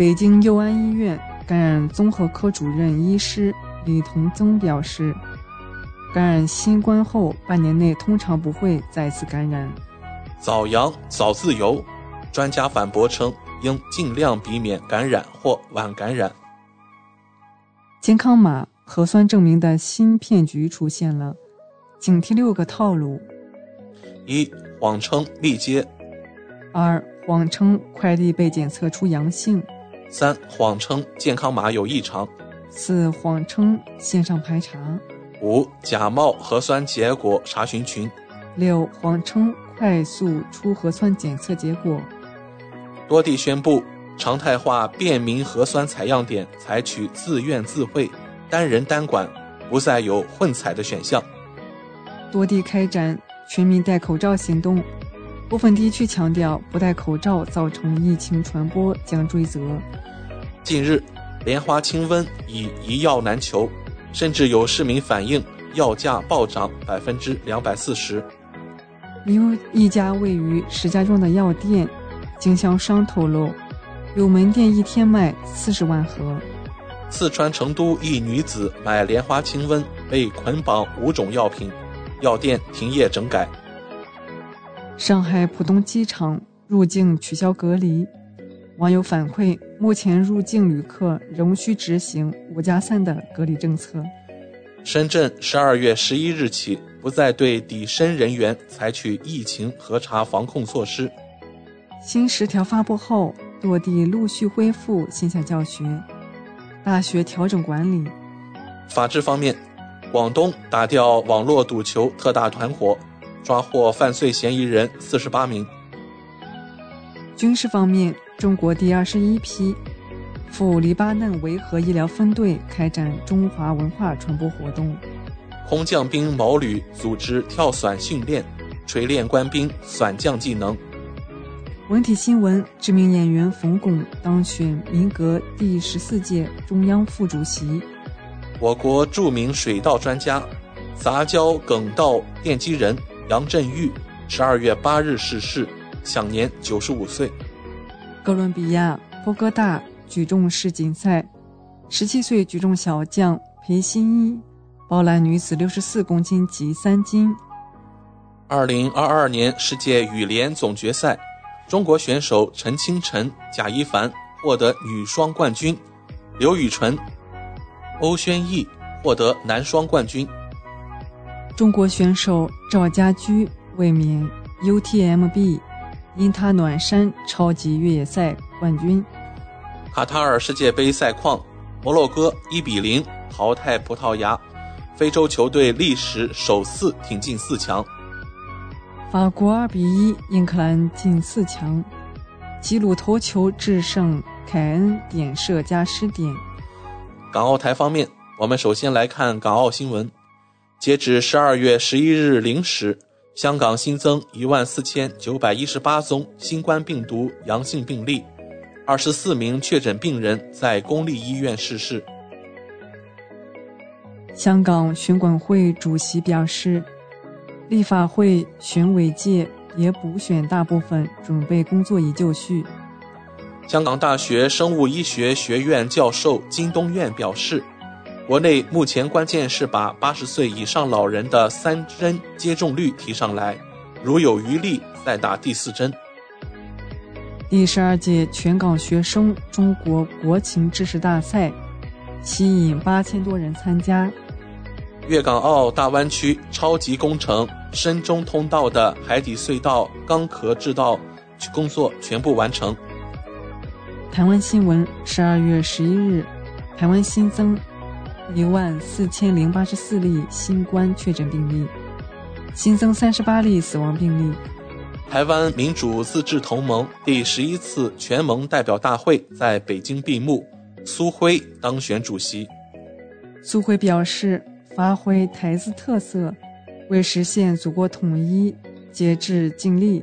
北京佑安医院感染综合科主任医师李同增表示，感染新冠后半年内通常不会再次感染。早阳早自由，专家反驳称应尽量避免感染或晚感染。健康码核酸证明的新骗局出现了，警惕六个套路：一、谎称密接；二、谎称快递被检测出阳性。三谎称健康码有异常，四谎称线上排查，五假冒核酸结果查询群，六谎称快速出核酸检测结果。多地宣布常态化便民核酸采样点采取自愿自费、单人单管，不再有混采的选项。多地开展全民戴口罩行动，部分地区强调不戴口罩造成疫情传播将追责。近日，莲花清瘟已一药难求，甚至有市民反映药价暴涨百分之两百四十。有一家位于石家庄的药店经销商透露，有门店一天卖四十万盒。四川成都一女子买莲花清瘟被捆绑五种药品，药店停业整改。上海浦东机场入境取消隔离。网友反馈，目前入境旅客仍需执行“五加三”的隔离政策。深圳十二月十一日起不再对抵深人员采取疫情核查防控措施。新十条发布后，多地陆续恢复线下教学，大学调整管理。法治方面，广东打掉网络赌球特大团伙，抓获犯罪嫌疑人四十八名。军事方面。中国第二十一批赴黎巴嫩维和医疗分队开展中华文化传播活动。空降兵毛旅组织跳伞训练，锤炼官兵伞降技能。文体新闻：知名演员冯巩当选民革第十四届中央副主席。我国著名水稻专家、杂交梗稻奠基人杨振玉，十二月八日逝世，享年九十五岁。哥伦比亚波哥大举重世锦赛，十七岁举重小将裴新一包揽女子六十四公斤级三金。二零二二年世界羽联总决赛，中国选手陈清晨、贾一凡获得女双冠军，刘雨辰、欧轩逸获得男双冠军。中国选手赵家驹卫冕 UTMB 因他暖山超级越野赛冠军。卡塔尔世界杯赛况，摩洛哥一比零淘汰葡萄牙，非洲球队历史首次挺进四强。法国二比一，英格兰进四强。吉鲁头球制胜凯恩点射加失点。港澳台方面，我们首先来看港澳新闻。截止十二月十一日零时，香港新增一万四千九百一十八宗新冠病毒阳性病例，二十四名确诊病人在公立医院逝世。香港选管会主席表示。立法会选委界也补选大部分准备工作已就绪。香港大学生物医学学院教授金东院表示，国内目前关键是把八十岁以上老人的三针接种率提上来，如有余力再打第四针。第十二届全港学生中国国情知识大赛吸引八千多人参加。粤港澳大湾区超级工程。深中通道的海底隧道钢壳制造工作全部完成。台湾新闻：十二月十一日，台湾新增一万四千零八十四例新冠确诊病例，新增三十八例死亡病例。台湾民主自治同盟第十一次全盟代表大会在北京闭幕，苏辉当选主席。苏辉表示，发挥台资特色。为实现祖国统一，竭致尽力。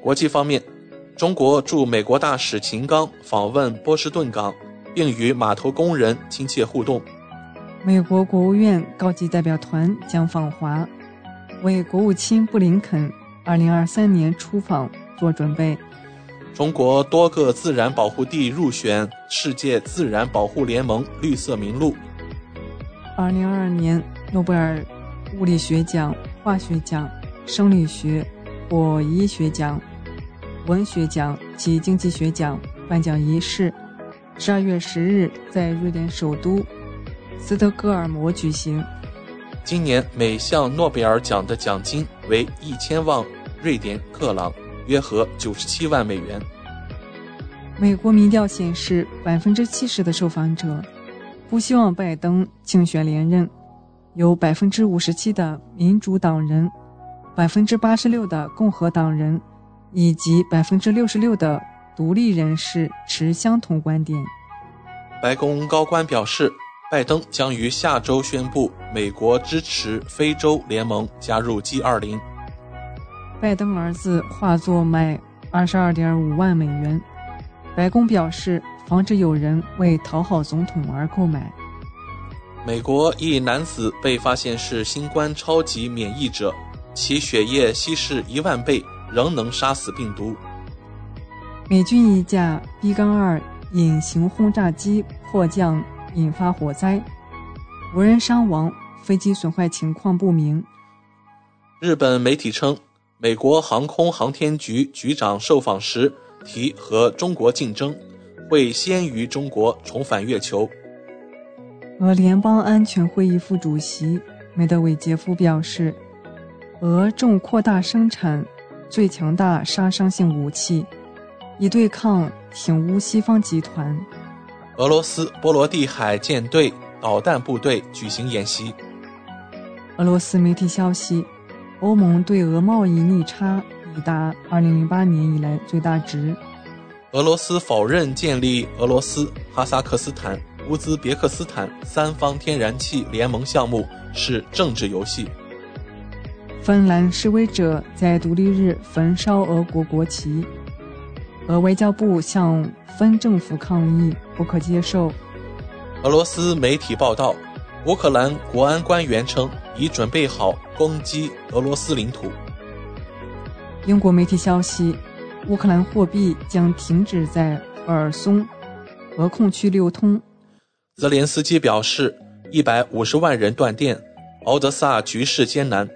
国际方面，中国驻美国大使秦刚访问波士顿港，并与码头工人亲切互动。美国国务院高级代表团将访华，为国务卿布林肯2023年出访做准备。中国多个自然保护地入选世界自然保护联盟绿色名录。2022年诺贝尔。物理学奖、化学奖、生理学或医学奖、文学奖及经济学奖颁奖仪式，十二月十日在瑞典首都斯德哥尔摩举行。今年每项诺贝尔奖的奖金为一千万瑞典克朗，约合九十七万美元。美国民调显示，百分之七十的受访者不希望拜登竞选连任。有百分之五十七的民主党人，百分之八十六的共和党人，以及百分之六十六的独立人士持相同观点。白宫高官表示，拜登将于下周宣布美国支持非洲联盟加入 G 二零。拜登儿子画作卖二十二点五万美元，白宫表示防止有人为讨好总统而购买。美国一男子被发现是新冠超级免疫者，其血液稀释一万倍仍能杀死病毒。美军一架 B 杠2隐形轰炸机迫降引发火灾，无人伤亡，飞机损坏情况不明。日本媒体称，美国航空航天局局长受访时提和中国竞争，会先于中国重返月球。俄联邦安全会议副主席梅德韦杰夫表示，俄正扩大生产最强大杀伤性武器，以对抗挺乌西方集团。俄罗斯波罗的海舰队导弹部队举行演习。俄罗斯媒体消息，欧盟对俄贸易逆差已达2008年以来最大值。俄罗斯否认建立俄罗斯、哈萨克斯坦。乌兹别克斯坦三方天然气联盟项目是政治游戏。芬兰示威者在独立日焚烧俄国国旗，俄外交部向分政府抗议，不可接受。俄罗斯媒体报道，乌克兰国安官员称已准备好攻击俄罗斯领土。英国媒体消息，乌克兰货币将停止在赫尔松俄控区流通。泽连斯基表示，一百五十万人断电，敖德萨局势艰难。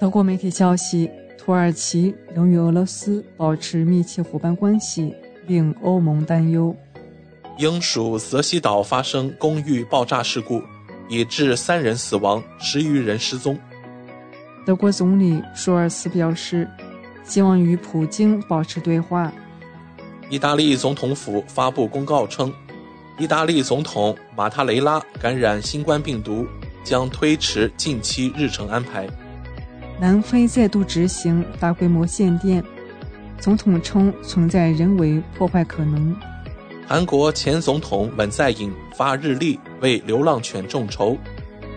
德国媒体消息，土耳其仍与俄罗斯保持密切伙伴关系，令欧盟担忧。英属泽西岛发生公寓爆炸事故，已致三人死亡，十余人失踪。德国总理舒尔茨表示，希望与普京保持对话。意大利总统府发布公告称，意大利总统马塔雷拉感染新冠病毒，将推迟近期日程安排。南非再度执行大规模限电，总统称存在人为破坏可能。韩国前总统文在寅发日历为流浪犬众筹。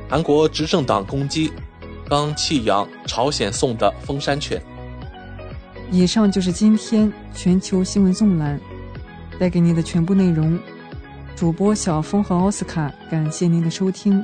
韩国执政党攻击刚弃养朝鲜送的风山犬。以上就是今天全球新闻纵览带给您的全部内容。主播小峰和奥斯卡，感谢您的收听。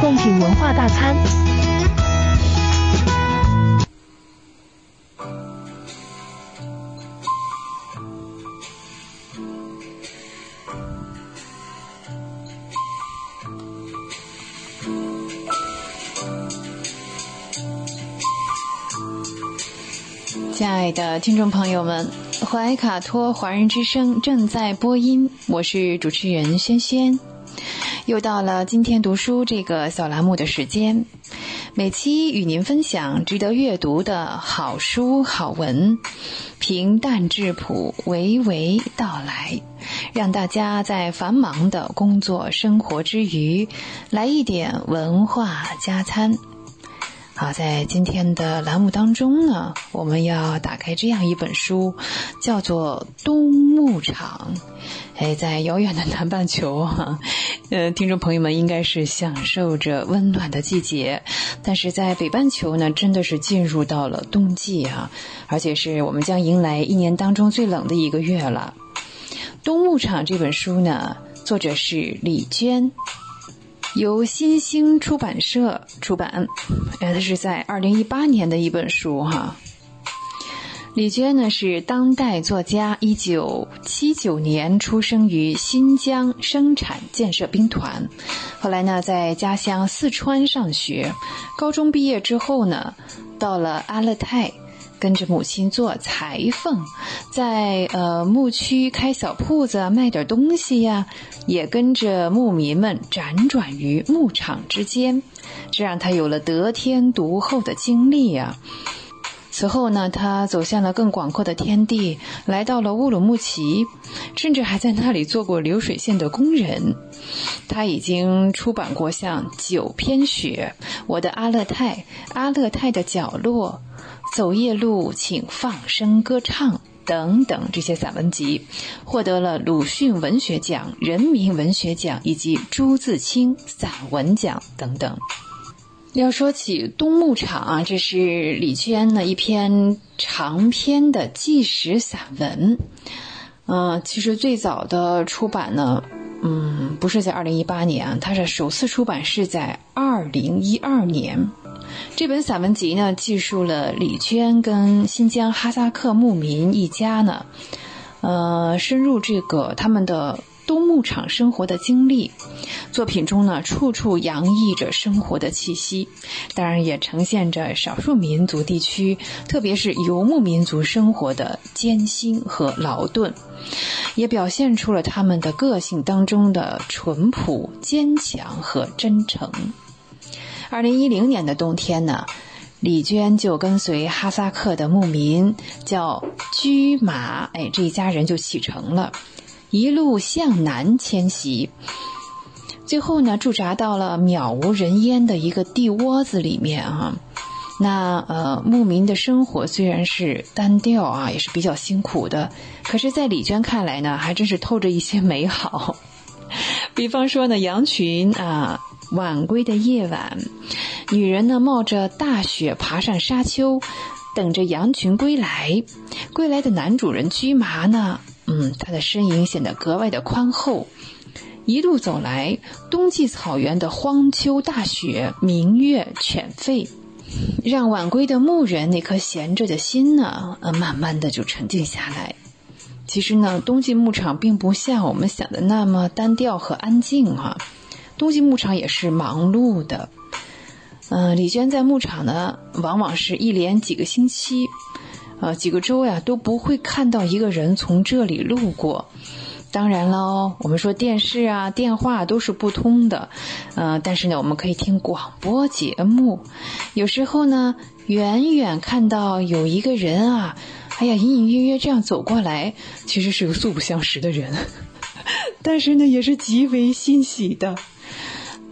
共品文化大餐。亲爱的听众朋友们，怀卡托华人之声正在播音，我是主持人轩轩。又到了今天读书这个小栏目的时间，每期与您分享值得阅读的好书好文，平淡质朴，娓娓道来，让大家在繁忙的工作生活之余，来一点文化加餐。好，在今天的栏目当中呢，我们要打开这样一本书，叫做《冬牧场》。哎，在遥远的南半球哈，呃，听众朋友们应该是享受着温暖的季节，但是在北半球呢，真的是进入到了冬季啊，而且是我们将迎来一年当中最冷的一个月了。《冬牧场》这本书呢，作者是李娟。由新兴出版社出版，呃，它是在二零一八年的一本书哈。李娟呢是当代作家，一九七九年出生于新疆生产建设兵团，后来呢在家乡四川上学，高中毕业之后呢，到了阿勒泰。跟着母亲做裁缝，在呃牧区开小铺子卖点东西呀，也跟着牧民们辗转于牧场之间，这让他有了得天独厚的经历呀。此后呢，他走向了更广阔的天地，来到了乌鲁木齐，甚至还在那里做过流水线的工人。他已经出版过像《九篇雪》《我的阿勒泰》《阿勒泰的角落》。走夜路，请放声歌唱等等这些散文集，获得了鲁迅文学奖、人民文学奖以及朱自清散文奖等等。要说起《冬牧场》啊，这是李娟的一篇长篇的纪实散文。嗯，其实最早的出版呢，嗯，不是在二零一八年，它是首次出版是在二零一二年。这本散文集呢，记述了李娟跟新疆哈萨克牧民一家呢，呃，深入这个他们的冬牧场生活的经历。作品中呢，处处洋溢着生活的气息，当然也呈现着少数民族地区，特别是游牧民族生活的艰辛和劳顿，也表现出了他们的个性当中的淳朴、坚强和真诚。二零一零年的冬天呢，李娟就跟随哈萨克的牧民叫驹马，哎，这一家人就启程了，一路向南迁徙。最后呢，驻扎到了渺无人烟的一个地窝子里面啊。那呃，牧民的生活虽然是单调啊，也是比较辛苦的，可是，在李娟看来呢，还真是透着一些美好。比方说呢，羊群啊，晚归的夜晚，女人呢冒着大雪爬上沙丘，等着羊群归来。归来的男主人驹麻呢，嗯，他的身影显得格外的宽厚。一路走来，冬季草原的荒丘大雪，明月犬吠，让晚归的牧人那颗闲着的心呢，呃，慢慢的就沉静下来。其实呢，冬季牧场并不像我们想的那么单调和安静哈，冬季牧场也是忙碌的。嗯，李娟在牧场呢，往往是一连几个星期，呃，几个周呀，都不会看到一个人从这里路过。当然了，我们说电视啊、电话都是不通的，嗯，但是呢，我们可以听广播节目。有时候呢，远远看到有一个人啊，哎呀，隐隐约约这样走过来，其实是个素不相识的人，但是呢，也是极为欣喜的。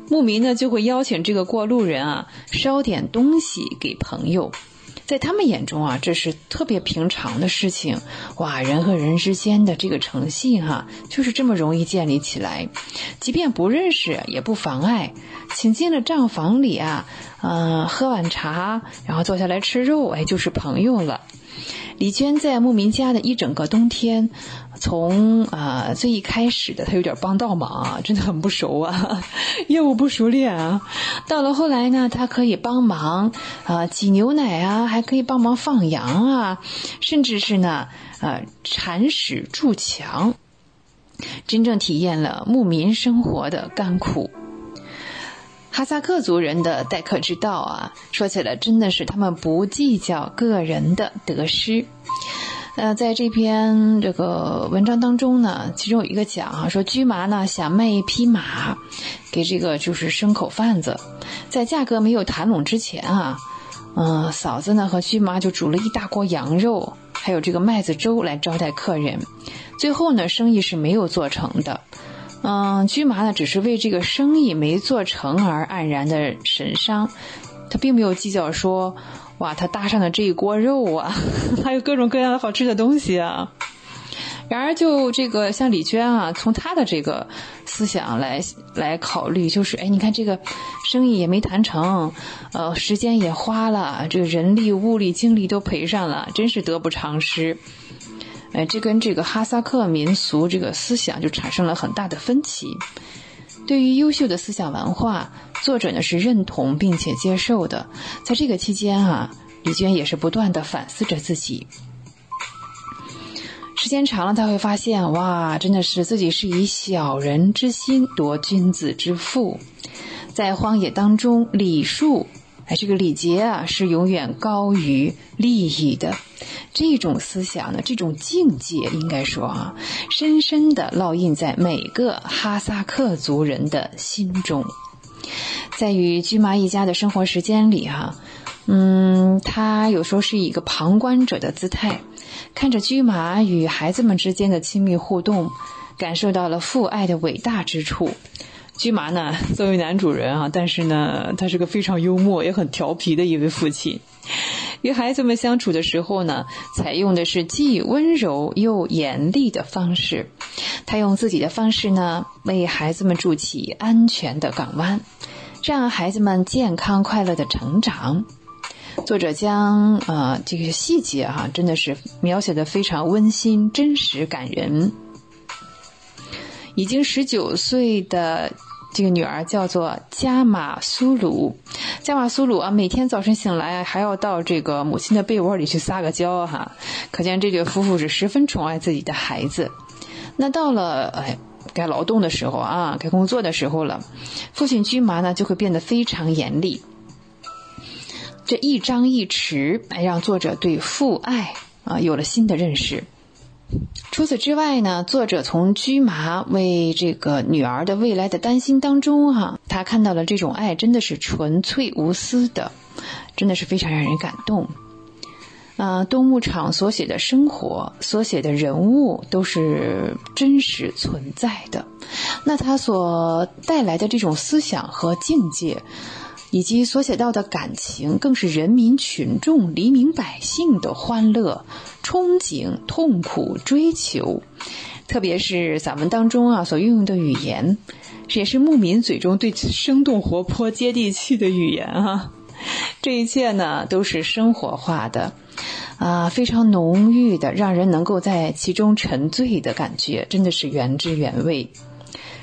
牧民呢，就会邀请这个过路人啊，捎点东西给朋友。在他们眼中啊，这是特别平常的事情，哇，人和人之间的这个诚信哈，就是这么容易建立起来，即便不认识也不妨碍，请进了账房里啊，嗯，喝碗茶，然后坐下来吃肉，哎，就是朋友了。李娟在牧民家的一整个冬天，从啊最一开始的，她有点帮倒忙啊，真的很不熟啊，业务不熟练啊。到了后来呢，她可以帮忙啊挤牛奶啊，还可以帮忙放羊啊，甚至是呢啊铲屎筑墙，真正体验了牧民生活的甘苦。哈萨克族人的待客之道啊，说起来真的是他们不计较个人的得失。呃，在这篇这个文章当中呢，其中有一个讲啊，说驹麻呢想卖一匹马给这个就是牲口贩子，在价格没有谈拢之前啊，嗯，嫂子呢和驹麻就煮了一大锅羊肉，还有这个麦子粥来招待客人。最后呢，生意是没有做成的。嗯，驹麻呢，只是为这个生意没做成而黯然的神伤，他并没有计较说，哇，他搭上的这一锅肉啊，还有各种各样的好吃的东西啊。然而，就这个像李娟啊，从她的这个思想来来考虑，就是，哎，你看这个生意也没谈成，呃，时间也花了，这个人力、物力、精力都赔上了，真是得不偿失。哎，这跟这个哈萨克民俗这个思想就产生了很大的分歧。对于优秀的思想文化，作者呢是认同并且接受的。在这个期间啊，李娟也是不断的反思着自己。时间长了，他会发现，哇，真的是自己是以小人之心夺君子之腹，在荒野当中，礼数。哎，这个礼节啊，是永远高于利益的。这种思想呢，这种境界，应该说啊，深深的烙印在每个哈萨克族人的心中。在与驹麻一家的生活时间里，哈，嗯，他有时候是一个旁观者的姿态，看着驹麻与孩子们之间的亲密互动，感受到了父爱的伟大之处。驹麻呢，作为男主人啊，但是呢，他是个非常幽默也很调皮的一位父亲。与孩子们相处的时候呢，采用的是既温柔又严厉的方式。他用自己的方式呢，为孩子们筑起安全的港湾，让孩子们健康快乐的成长。作者将啊这个细节哈，真的是描写的非常温馨、真实、感人。已经十九岁的。这个女儿叫做加马苏鲁，加马苏鲁啊，每天早晨醒来还要到这个母亲的被窝里去撒个娇哈，可见这对夫妇是十分宠爱自己的孩子。那到了哎该劳动的时候啊，该工作的时候了，父亲驹麻呢就会变得非常严厉。这一张一弛，哎，让作者对父爱啊有了新的认识。除此之外呢，作者从驹麻为这个女儿的未来的担心当中，哈，他看到了这种爱真的是纯粹无私的，真的是非常让人感动。啊，东牧场所写的生活，所写的人物都是真实存在的。那他所带来的这种思想和境界，以及所写到的感情，更是人民群众、黎民百姓的欢乐、憧憬、痛苦、追求。特别是散文当中啊所运用的语言，也是牧民嘴中对生动活泼、接地气的语言啊。这一切呢，都是生活化的。啊，非常浓郁的，让人能够在其中沉醉的感觉，真的是原汁原味。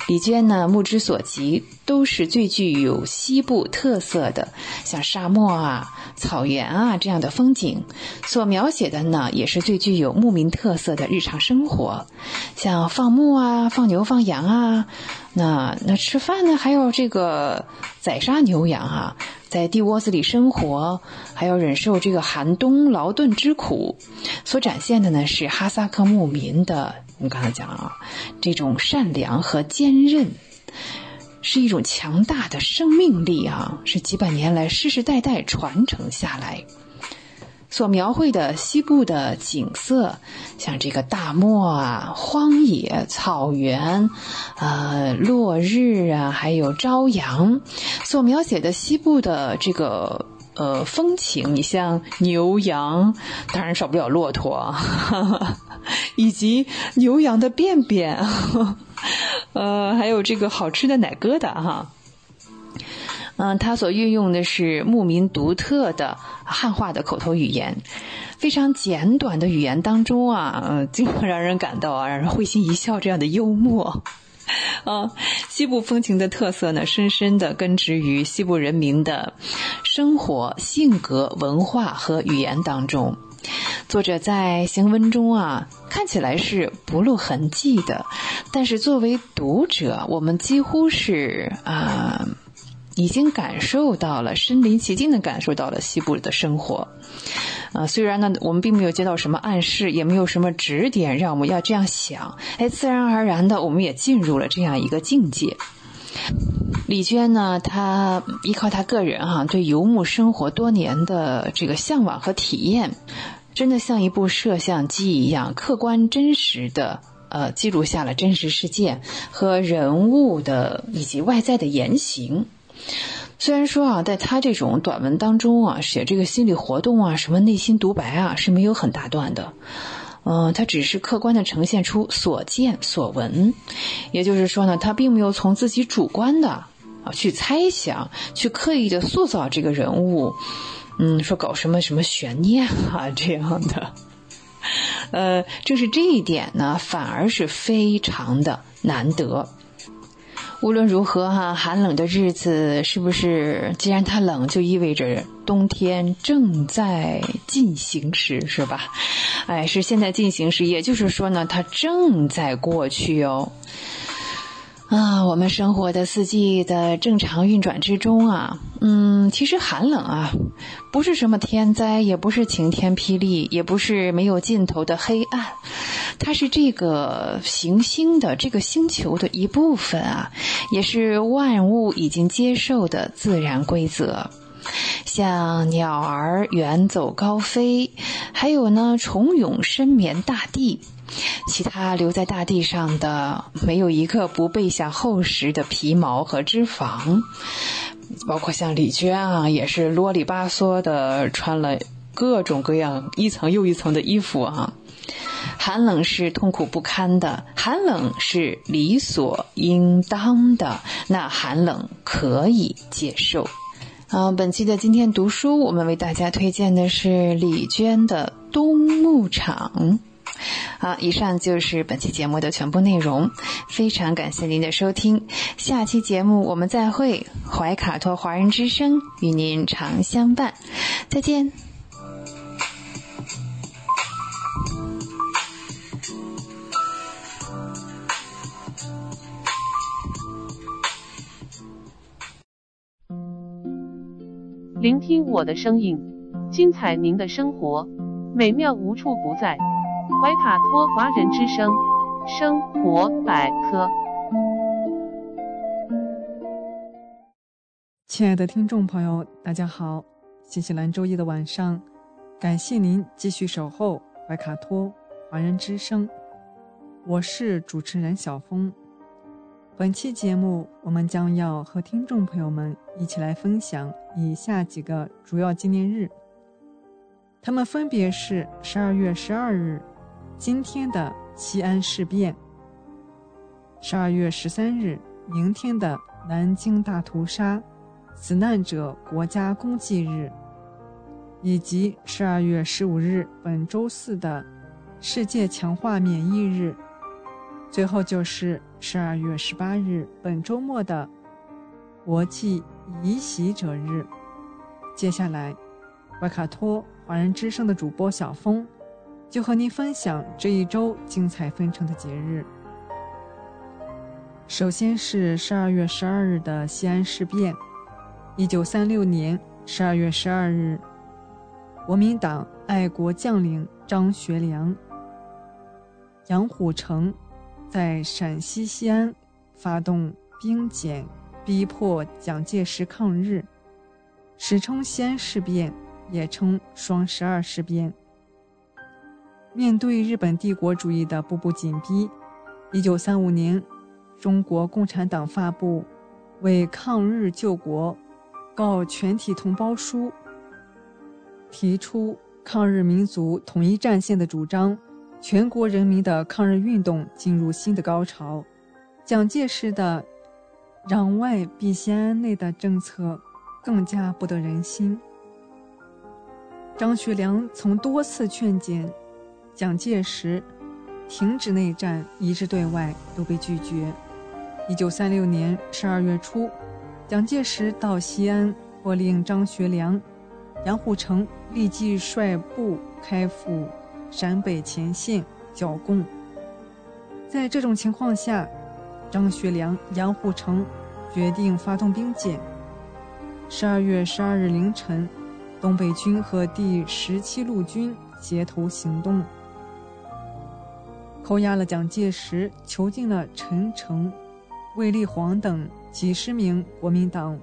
李娟呢，目之所及都是最具有西部特色的，像沙漠啊、草原啊这样的风景。所描写的呢，也是最具有牧民特色的日常生活，像放牧啊、放牛、放羊啊。那那吃饭呢，还有这个宰杀牛羊啊。在地窝子里生活，还要忍受这个寒冬劳顿之苦，所展现的呢是哈萨克牧民的，我们刚才讲了啊，这种善良和坚韧，是一种强大的生命力啊，是几百年来世世代代传承下来。所描绘的西部的景色，像这个大漠啊、荒野、草原，呃，落日啊，还有朝阳，所描写的西部的这个呃风情，你像牛羊，当然少不了骆驼，以及牛羊的便便，呃，还有这个好吃的奶疙瘩哈。嗯，他所运用的是牧民独特的汉化的口头语言，非常简短的语言当中啊，嗯，经常让人感到啊，让人会心一笑这样的幽默。啊，西部风情的特色呢，深深的根植于西部人民的生活、性格、文化和语言当中。作者在行文中啊，看起来是不露痕迹的，但是作为读者，我们几乎是啊。已经感受到了身临其境的感受到了西部的生活，啊，虽然呢，我们并没有接到什么暗示，也没有什么指点让我们要这样想，哎，自然而然的，我们也进入了这样一个境界。李娟呢，她依靠她个人哈对游牧生活多年的这个向往和体验，真的像一部摄像机一样，客观真实的呃记录下了真实事件和人物的以及外在的言行。虽然说啊，在他这种短文当中啊，写这个心理活动啊，什么内心独白啊，是没有很大段的。嗯，他只是客观的呈现出所见所闻，也就是说呢，他并没有从自己主观的啊去猜想，去刻意的塑造这个人物。嗯，说搞什么什么悬念啊这样的。呃，正是这一点呢，反而是非常的难得。无论如何哈，寒冷的日子是不是？既然它冷，就意味着冬天正在进行时，是吧？哎，是现在进行时，也就是说呢，它正在过去哦。啊，我们生活的四季的正常运转之中啊，嗯，其实寒冷啊，不是什么天灾，也不是晴天霹雳，也不是没有尽头的黑暗，它是这个行星的这个星球的一部分啊，也是万物已经接受的自然规则。像鸟儿远走高飞，还有呢，虫蛹深眠大地。其他留在大地上的，没有一个不备下厚实的皮毛和脂肪，包括像李娟啊，也是啰里吧嗦的穿了各种各样一层又一层的衣服啊。寒冷是痛苦不堪的，寒冷是理所应当的，那寒冷可以接受。啊，本期的今天读书，我们为大家推荐的是李娟的《冬牧场》。好，以上就是本期节目的全部内容，非常感谢您的收听，下期节目我们再会，怀卡托华人之声与您常相伴，再见。聆听我的声音，精彩您的生活，美妙无处不在。怀卡托华人之声生活百科。亲爱的听众朋友，大家好！新西兰周一的晚上，感谢您继续守候怀卡托华人之声，我是主持人小峰。本期节目，我们将要和听众朋友们一起来分享以下几个主要纪念日。他们分别是十二月十二日，今天的西安事变；十二月十三日，明天的南京大屠杀死难者国家公祭日；以及十二月十五日，本周四的世界强化免疫日。最后就是十二月十八日，本周末的国际移徙者日。接下来，外卡托华人之声的主播小峰就和您分享这一周精彩纷呈的节日。首先是十二月十二日的西安事变。一九三六年十二月十二日，国民党爱国将领张学良、杨虎城。在陕西西安发动兵检，逼迫蒋介石抗日，史称西安事变，也称双十二事变。面对日本帝国主义的步步紧逼，一九三五年，中国共产党发布《为抗日救国告全体同胞书》，提出抗日民族统一战线的主张。全国人民的抗日运动进入新的高潮，蒋介石的“攘外必先安内”的政策更加不得人心。张学良曾多次劝谏蒋介石停止内战，一致对外都被拒绝。一九三六年十二月初，蒋介石到西安，或令张学良、杨虎城立即率部开赴。陕北前线剿共。在这种情况下，张学良、杨虎城决定发动兵谏。十二月十二日凌晨，东北军和第十七路军协同行动，扣押了蒋介石，囚禁了陈诚、卫立煌等几十名国民党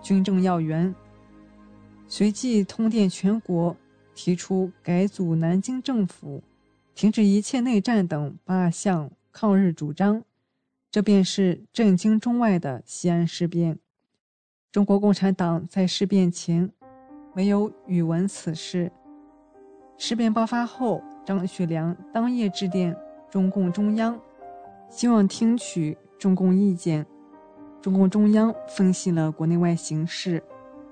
军政要员，随即通电全国。提出改组南京政府、停止一切内战等八项抗日主张，这便是震惊中外的西安事变。中国共产党在事变前没有语闻此事。事变爆发后，张学良当夜致电中共中央，希望听取中共意见。中共中央分析了国内外形势，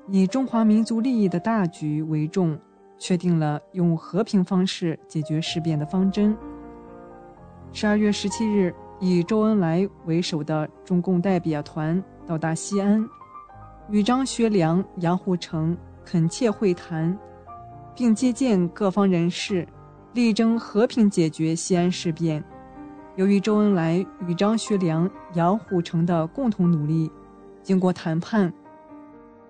以中华民族利益的大局为重。确定了用和平方式解决事变的方针。十二月十七日，以周恩来为首的中共代表团到达西安，与张学良、杨虎城恳切会谈，并接见各方人士，力争和平解决西安事变。由于周恩来与张学良、杨虎城的共同努力，经过谈判，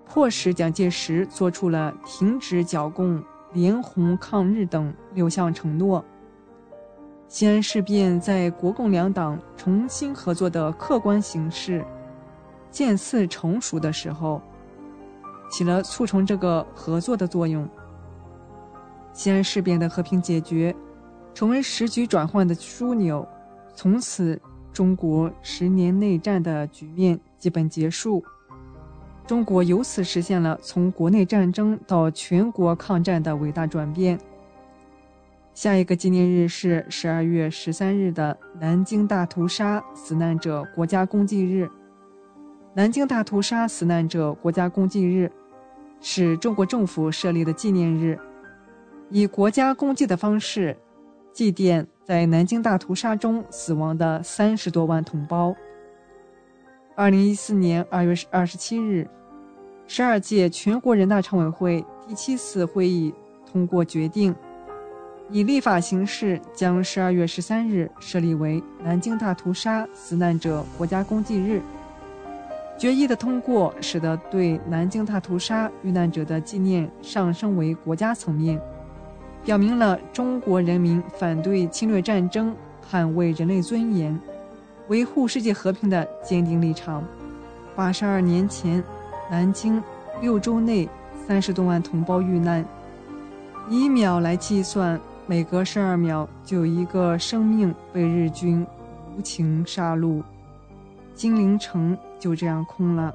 迫使蒋介石做出了停止剿共。联红抗日等六项承诺。西安事变在国共两党重新合作的客观形势渐次成熟的时候，起了促成这个合作的作用。西安事变的和平解决，成为时局转换的枢纽，从此中国十年内战的局面基本结束。中国由此实现了从国内战争到全国抗战的伟大转变。下一个纪念日是十二月十三日的南京大屠杀死难者国家公祭日。南京大屠杀死难者国家公祭日是中国政府设立的纪念日，以国家公祭的方式祭奠在南京大屠杀中死亡的三十多万同胞。二零一四年二月二十七日，十二届全国人大常委会第七次会议通过决定，以立法形式将十二月十三日设立为南京大屠杀死难者国家公祭日。决议的通过，使得对南京大屠杀遇难者的纪念上升为国家层面，表明了中国人民反对侵略战争、捍卫人类尊严、维护世界和平的坚定立场。八十二年前，南京六周内三十多万同胞遇难，以秒来计算，每隔十二秒就有一个生命被日军无情杀戮。金陵城就这样空了。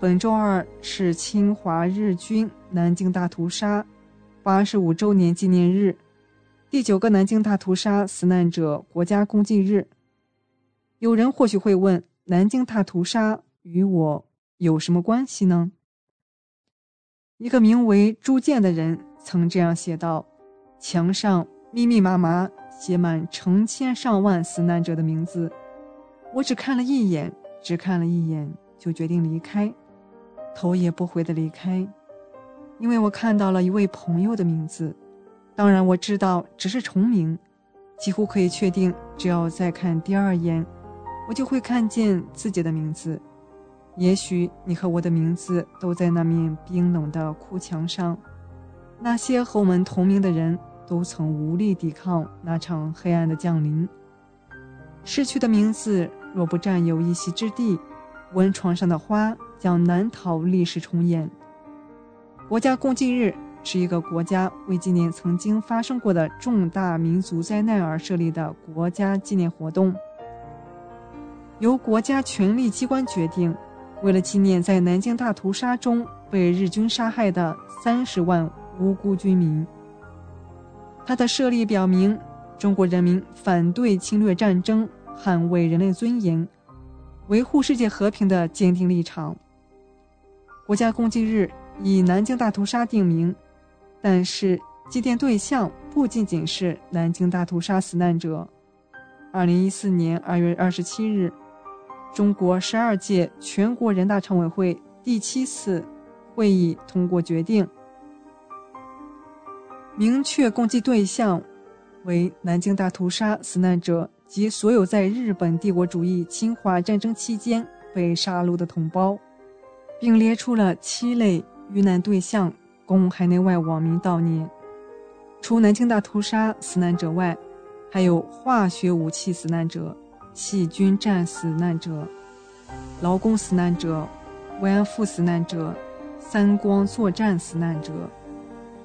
本周二是侵华日军南京大屠杀八十五周年纪念日，第九个南京大屠杀死难者国家公祭日。有人或许会问：南京大屠杀与我有什么关系呢？一个名为朱建的人曾这样写道：“墙上密密麻麻写满成千上万死难者的名字，我只看了一眼，只看了一眼，就决定离开。”头也不回的离开，因为我看到了一位朋友的名字。当然，我知道只是重名，几乎可以确定，只要再看第二眼，我就会看见自己的名字。也许你和我的名字都在那面冰冷的哭墙上。那些和我们同名的人都曾无力抵抗那场黑暗的降临。逝去的名字若不占有一席之地，温床上的花。将难逃历史重演。国家公祭日是一个国家为纪念曾经发生过的重大民族灾难而设立的国家纪念活动，由国家权力机关决定，为了纪念在南京大屠杀中被日军杀害的三十万无辜军民。它的设立表明中国人民反对侵略战争、捍卫人类尊严、维护世界和平的坚定立场。国家公祭日以南京大屠杀定名，但是祭奠对象不仅仅是南京大屠杀死难者。二零一四年二月二十七日，中国十二届全国人大常委会第七次会议通过决定，明确公祭对象为南京大屠杀死难者及所有在日本帝国主义侵华战争期间被杀戮的同胞。并列出了七类遇难对象，供海内外网民悼念。除南京大屠杀死难者外，还有化学武器死难者、细菌战死难者、劳工死难者、慰安妇死难者、三光作战死难者、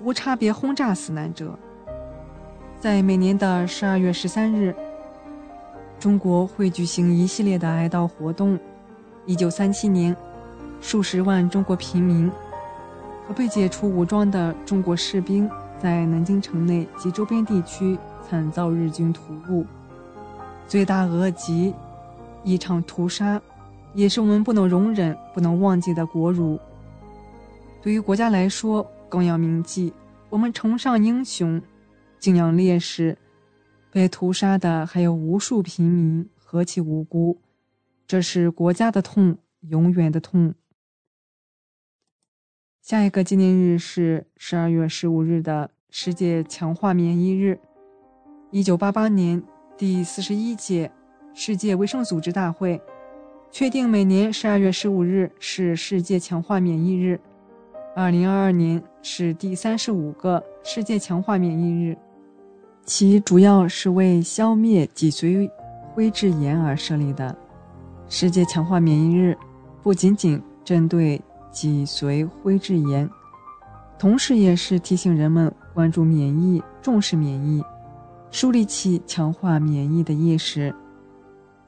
无差别轰炸死难者。在每年的十二月十三日，中国会举行一系列的哀悼活动。一九三七年。数十万中国平民被解除武装的中国士兵在南京城内及周边地区惨遭日军屠戮，罪大恶极，一场屠杀，也是我们不能容忍、不能忘记的国辱。对于国家来说，更要铭记：我们崇尚英雄，敬仰烈士，被屠杀的还有无数平民，何其无辜！这是国家的痛，永远的痛。下一个纪念日是十二月十五日的世界强化免疫日。一九八八年，第四十一届世界卫生组织大会确定每年十二月十五日是世界强化免疫日。二零二二年是第三十五个世界强化免疫日，其主要是为消灭脊髓灰质炎而设立的。世界强化免疫日不仅仅针对。脊髓灰质炎，同时也是提醒人们关注免疫、重视免疫，树立起强化免疫的意识。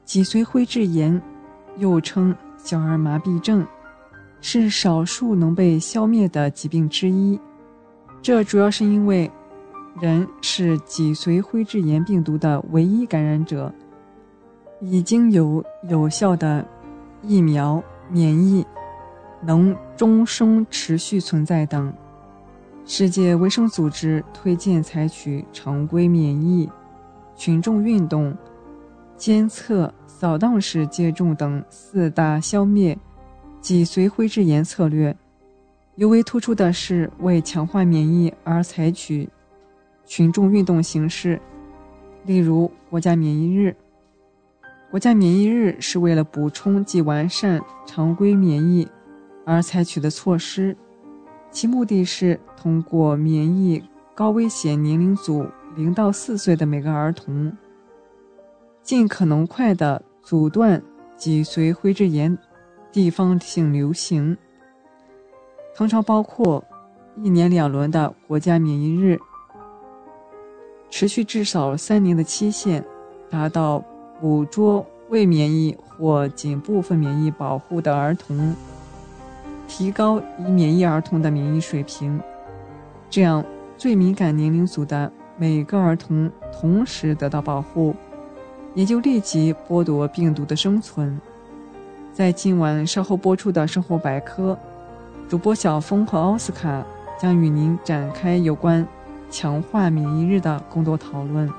脊髓灰质炎，又称小儿麻痹症，是少数能被消灭的疾病之一。这主要是因为，人是脊髓灰质炎病毒的唯一感染者，已经有有效的疫苗免疫。能终生持续存在等。世界卫生组织推荐采取常规免疫、群众运动、监测、扫荡式接种等四大消灭脊髓灰质炎策略。尤为突出的是为强化免疫而采取群众运动形式，例如国家免疫日。国家免疫日是为了补充及完善常规免疫。而采取的措施，其目的是通过免疫高危险年龄组零到四岁的每个儿童，尽可能快地阻断脊髓灰质炎地方性流行。通常包括一年两轮的国家免疫日，持续至少三年的期限，达到捕捉未免疫或仅部分免疫保护的儿童，提高已免疫儿童的免疫水平，这样。最敏感年龄组的每个儿童同时得到保护，也就立即剥夺病毒的生存。在今晚稍后播出的生活百科，主播小峰和奥斯卡将与您展开有关强化免疫日的更多讨论。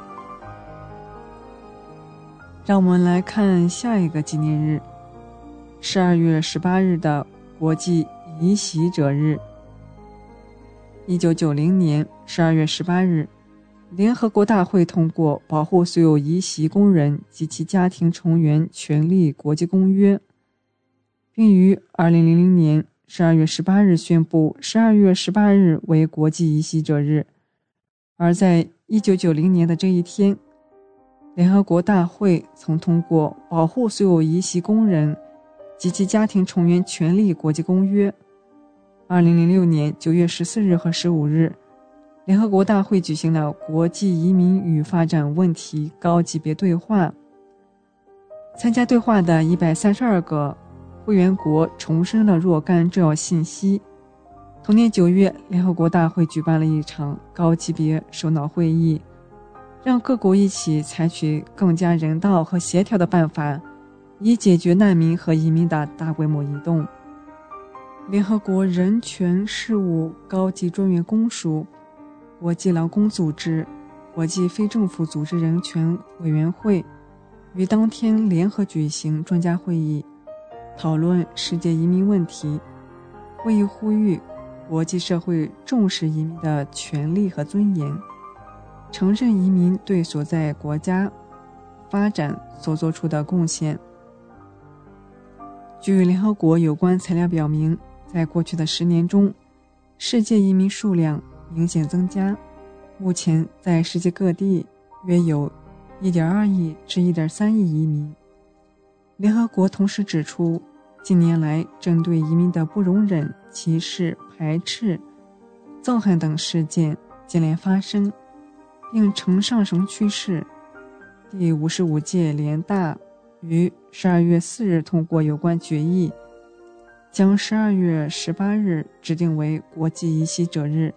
让我们来看下一个纪念日：十二月十八日的国际移徙者日。一九九零年十二月十八日，联合国大会通过《保护所有移徙工人及其家庭成员权利国际公约》，并于二零零零年十二月十八日宣布十二月十八日为国际移徙者日。而在一九九零年的这一天，联合国大会曾通过《保护所有移徙工人及其家庭成员权利国际公约》。二零零六年九月十四日和十五日，联合国大会举行了国际移民与发展问题高级别对话。参加对话的一百三十二个会员国重申了若干重要信息。同年九月，联合国大会举办了一场高级别首脑会议，让各国一起采取更加人道和协调的办法，以解决难民和移民的大规模移动。联合国人权事务高级专员公署、国际劳工组织、国际非政府组织人权委员会于当天联合举行专家会议，讨论世界移民问题。会议呼吁国际社会重视移民的权利和尊严，承认移民对所在国家发展所做出的贡献。据联合国有关材料表明。在过去的十年中，世界移民数量明显增加。目前，在世界各地约有1.2亿至1.3亿移民。联合国同时指出，近年来针对移民的不容忍、歧视、排斥、憎恨等事件接连发生，并呈上升趋势。第五十五届联大于12月4日通过有关决议。将十二月十八日指定为国际移徙者日。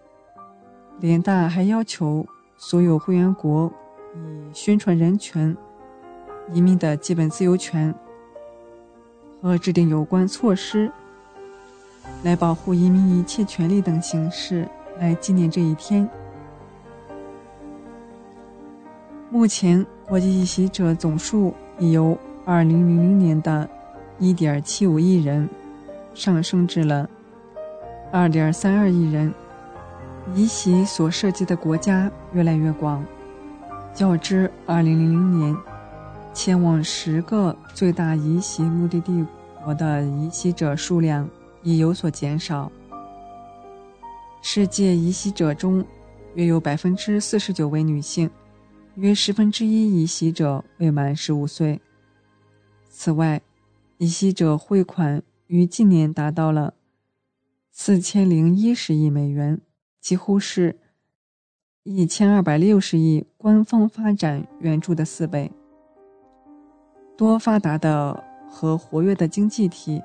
联大还要求所有会员国以宣传人权、移民的基本自由权和制定有关措施来保护移民一切权利等形式来纪念这一天。目前，国际移徙者总数已由二零零零年的一点七五亿人。上升至了二点三二亿人，移徙所涉及的国家越来越广，较之二零零零年前往十个最大移徙目的地国的移徙者数量已有所减少。世界移徙者中，约有百分之四十九为女性，约十分之一移徙者未满十五岁。此外，移徙者汇款。于近年达到了四千零一十亿美元，几乎是一千二百六十亿官方发展援助的四倍。多发达的和活跃的经济体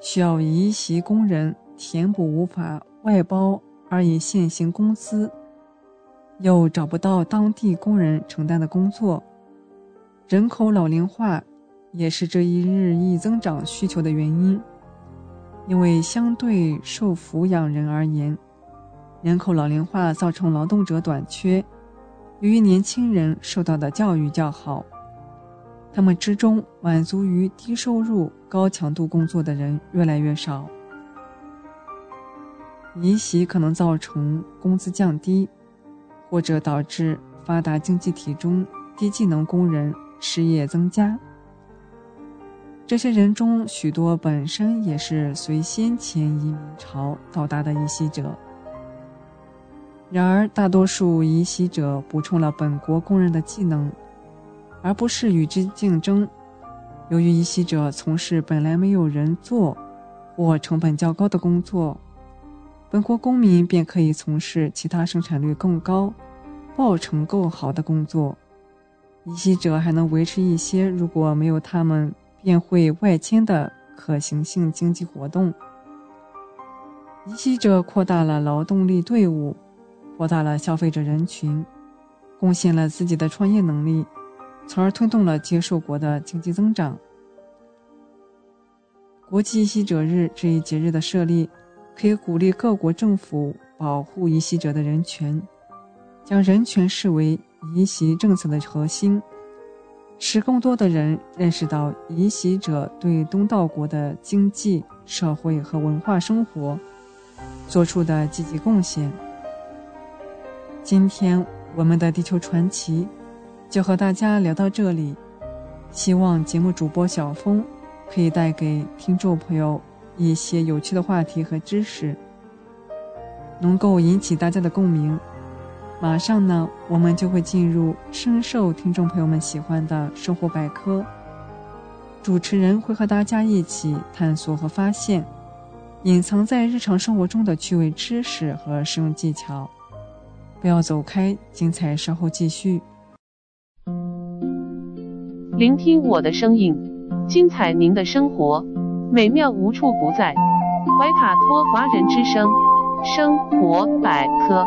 需要移徙工人填补无法外包而以现行工资又找不到当地工人承担的工作，人口老龄化。也是这一日益增长需求的原因，因为相对受抚养人而言，人口老龄化造成劳动者短缺。由于年轻人受到的教育较好，他们之中满足于低收入高强度工作的人越来越少。离席可能造成工资降低，或者导致发达经济体中低技能工人失业增加。这些人中，许多本身也是随先前移民潮到达的移徙者。然而，大多数移习者补充了本国工人的技能，而不是与之竞争。由于移习者从事本来没有人做或成本较高的工作，本国公民便可以从事其他生产率更高、报酬更好的工作。移习者还能维持一些如果没有他们便会外迁的可行性经济活动。移习者扩大了劳动力队伍。扩大了消费者人群，贡献了自己的创业能力，从而推动了接受国的经济增长。国际移徙者日这一节日的设立，可以鼓励各国政府保护移徙者的人权，将人权视为移徙政策的核心，使更多的人认识到移徙者对东道国的经济社会和文化生活做出的积极贡献。今天我们的地球传奇就和大家聊到这里，希望节目主播小峰可以带给听众朋友一些有趣的话题和知识，能够引起大家的共鸣。马上呢，我们就会进入深受听众朋友们喜欢的生活百科，主持人会和大家一起探索和发现隐藏在日常生活中的趣味知识和实用技巧。不要走开，精彩稍后继续。聆听我的声音，精彩您的生活，美妙无处不在。怀卡托华人之声，生活百科。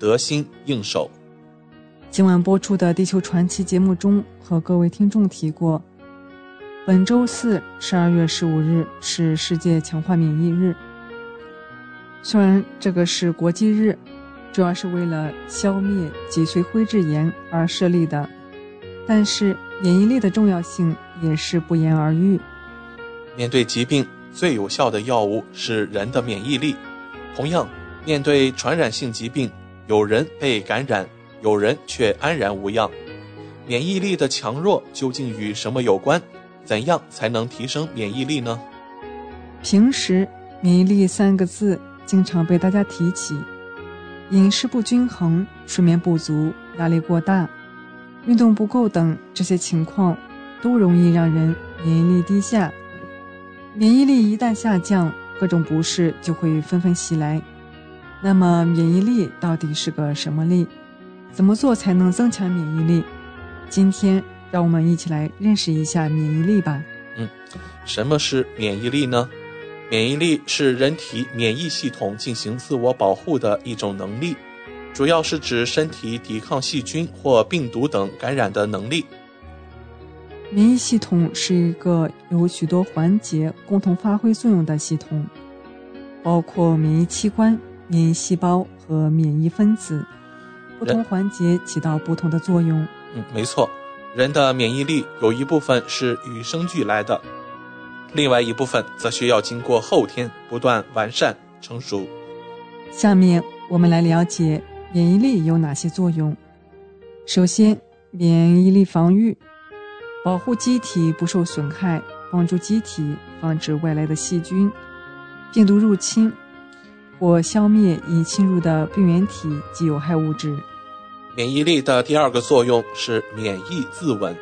得心应手。今晚播出的《地球传奇》节目中，和各位听众提过。本周四，十二月十五日是世界强化免疫日。虽然这个是国际日，主要是为了消灭脊髓灰质炎而设立的，但是免疫力的重要性也是不言而喻。面对疾病，最有效的药物是人的免疫力。同样，面对传染性疾病，有人被感染，有人却安然无恙。免疫力的强弱究竟与什么有关？怎样才能提升免疫力呢？平时“免疫力”三个字经常被大家提起，饮食不均衡、睡眠不足、压力过大、运动不够等这些情况，都容易让人免疫力低下。免疫力一旦下降，各种不适就会纷纷袭来。那么，免疫力到底是个什么力？怎么做才能增强免疫力？今天。让我们一起来认识一下免疫力吧。嗯，什么是免疫力呢？免疫力是人体免疫系统进行自我保护的一种能力，主要是指身体抵抗细菌或病毒等感染的能力。免疫系统是一个由许多环节共同发挥作用的系统，包括免疫器官、免疫细胞和免疫分子，不同环节起到不同的作用。嗯，没错。人的免疫力有一部分是与生俱来的，另外一部分则需要经过后天不断完善成熟。下面我们来了解免疫力有哪些作用。首先，免疫力防御，保护机体不受损害，帮助机体防止外来的细菌、病毒入侵，或消灭已侵入的病原体及有害物质。免疫力的第二个作用是免疫自稳，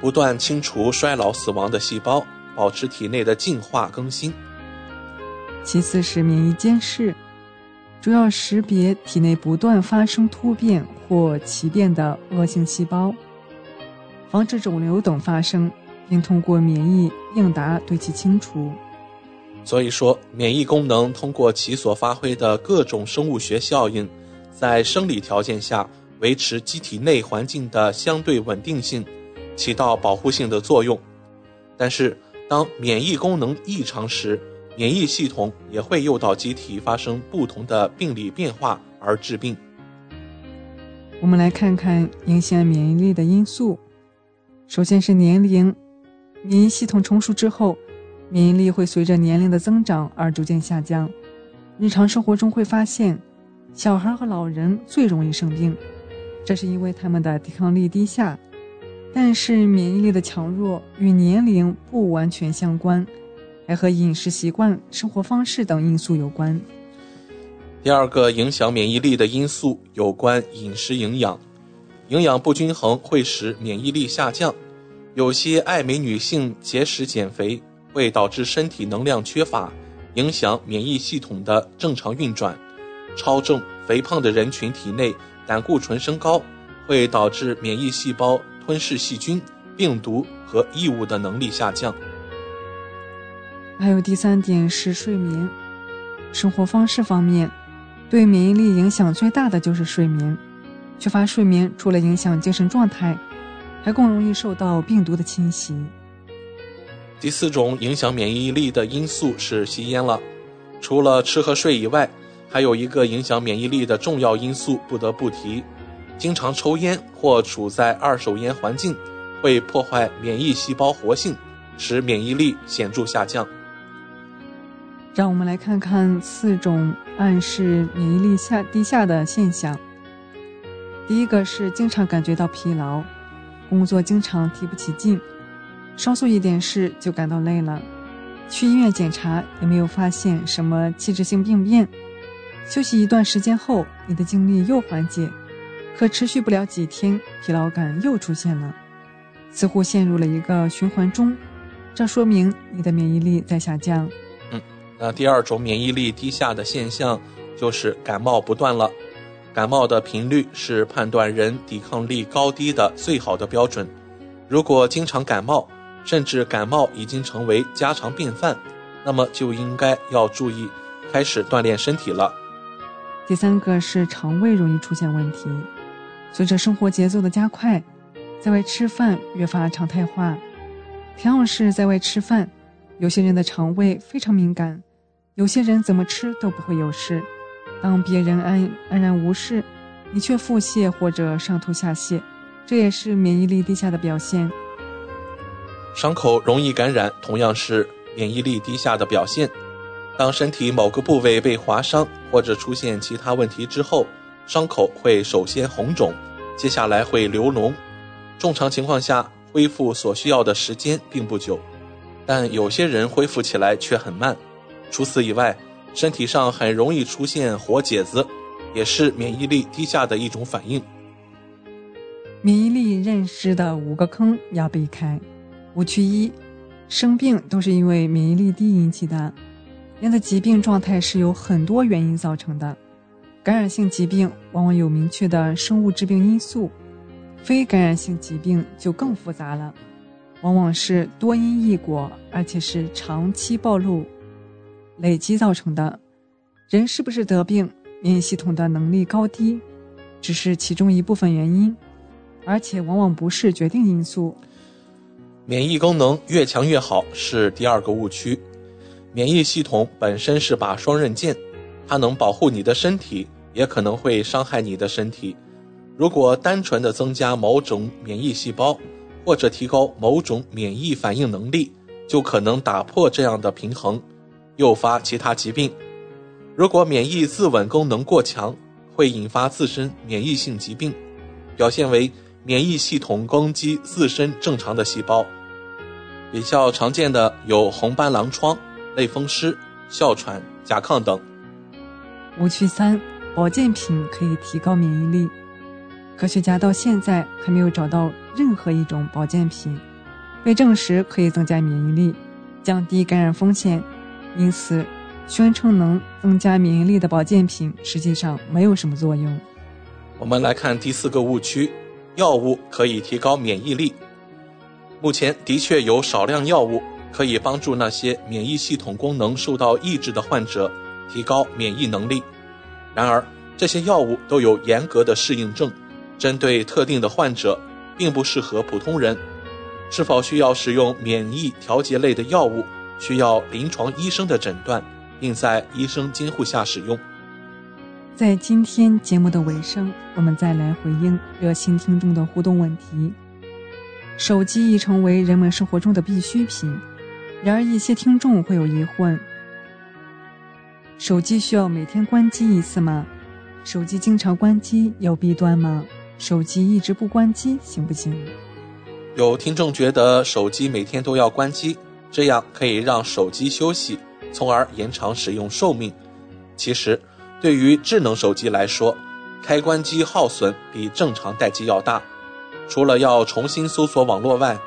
不断清除衰老死亡的细胞，保持体内的进化更新。其次是免疫监视，主要识别体内不断发生突变或奇变的恶性细胞，防止肿瘤等发生，并通过免疫应答对其清除。所以说，免疫功能通过其所发挥的各种生物学效应，在生理条件下。维持机体内环境的相对稳定性，起到保护性的作用。但是，当免疫功能异常时，免疫系统也会诱导机体发生不同的病理变化而致病。我们来看看影响免疫力的因素。首先是年龄，免疫系统成熟之后，免疫力会随着年龄的增长而逐渐下降。日常生活中会发现，小孩和老人最容易生病，这是因为他们的抵抗力低下。但是免疫力的强弱与年龄不完全相关，还和饮食习惯、生活方式等因素有关。第二个影响免疫力的因素有关饮食营养，营养不均衡会使免疫力下降。有些爱美女性节食减肥会导致身体能量缺乏，影响免疫系统的正常运转。超重、肥胖的人群体内胆固醇升高，会导致免疫细胞。吞噬细菌、病毒和异物的能力下降。还有第三点是睡眠、生活方式方面，对免疫力影响最大的就是睡眠。缺乏睡眠，除了影响精神状态，还更容易受到病毒的侵袭。第四种影响免疫力的因素是吸烟了。除了吃和睡以外，还有一个影响免疫力的重要因素不得不提。经常抽烟或处在二手烟环境，会破坏免疫细胞活性，使免疫力显著下降。让我们来看看四种暗示免疫力下低下的现象。第一个是经常感觉到疲劳，工作经常提不起劲，稍做一点事就感到累了，去医院检查也没有发现什么器质性病变，休息一段时间后，你的精力又缓解。可持续不了几天，疲劳感又出现了，似乎陷入了一个循环中，这说明你的免疫力在下降。嗯，那第二种免疫力低下的现象就是感冒不断了。感冒的频率是判断人抵抗力高低的最好的标准。如果经常感冒，甚至感冒已经成为家常便饭，那么就应该要注意开始锻炼身体了。第三个是肠胃容易出现问题。随着生活节奏的加快，在外吃饭越发常态化。同样是在外吃饭，有些人的肠胃非常敏感，有些人怎么吃都不会有事。当别人安安然无事，你却腹泻或者上吐下泻，这也是免疫力低下的表现。伤口容易感染，同样是免疫力低下的表现。当身体某个部位被划伤或者出现其他问题之后，伤口会首先红肿，接下来会流脓。正常情况下，恢复所需要的时间并不久，但有些人恢复起来却很慢。除此以外，身体上很容易出现活疖子，也是免疫力低下的一种反应。免疫力认识的五个坑要避开。误区一：生病都是因为免疫力低引起的。人的疾病状态是由很多原因造成的。感染性疾病往往有明确的生物致病因素，非感染性疾病就更复杂了，往往是多因异果，而且是长期暴露、累积造成的。人是不是得病，免疫系统的能力高低，只是其中一部分原因，而且往往不是决定因素。免疫功能越强越好是第二个误区。免疫系统本身是把双刃剑，它能保护你的身体。也可能会伤害你的身体。如果单纯的增加某种免疫细胞，或者提高某种免疫反应能力，就可能打破这样的平衡，诱发其他疾病。如果免疫自稳功能过强，会引发自身免疫性疾病，表现为免疫系统攻击自身正常的细胞。比较常见的有红斑狼疮、类风湿、哮喘、甲亢等。误区三。保健品可以提高免疫力，科学家到现在还没有找到任何一种保健品被证实可以增加免疫力、降低感染风险，因此宣称能增加免疫力的保健品实际上没有什么作用。我们来看第四个误区：药物可以提高免疫力。目前的确有少量药物可以帮助那些免疫系统功能受到抑制的患者提高免疫能力。然而，这些药物都有严格的适应症，针对特定的患者，并不适合普通人。是否需要使用免疫调节类的药物，需要临床医生的诊断，并在医生监护下使用。在今天节目的尾声，我们再来回应热心听众的互动问题。手机已成为人们生活中的必需品，然而一些听众会有疑问：手机需要每天关机一次吗？手机经常关机有弊端吗？手机一直不关机行不行？有听众觉得手机每天都要关机，这样可以让手机休息，从而延长使用寿命。其实。对于智能手机来说，开关机耗损比正常待机要大。除了要重新搜索网络外，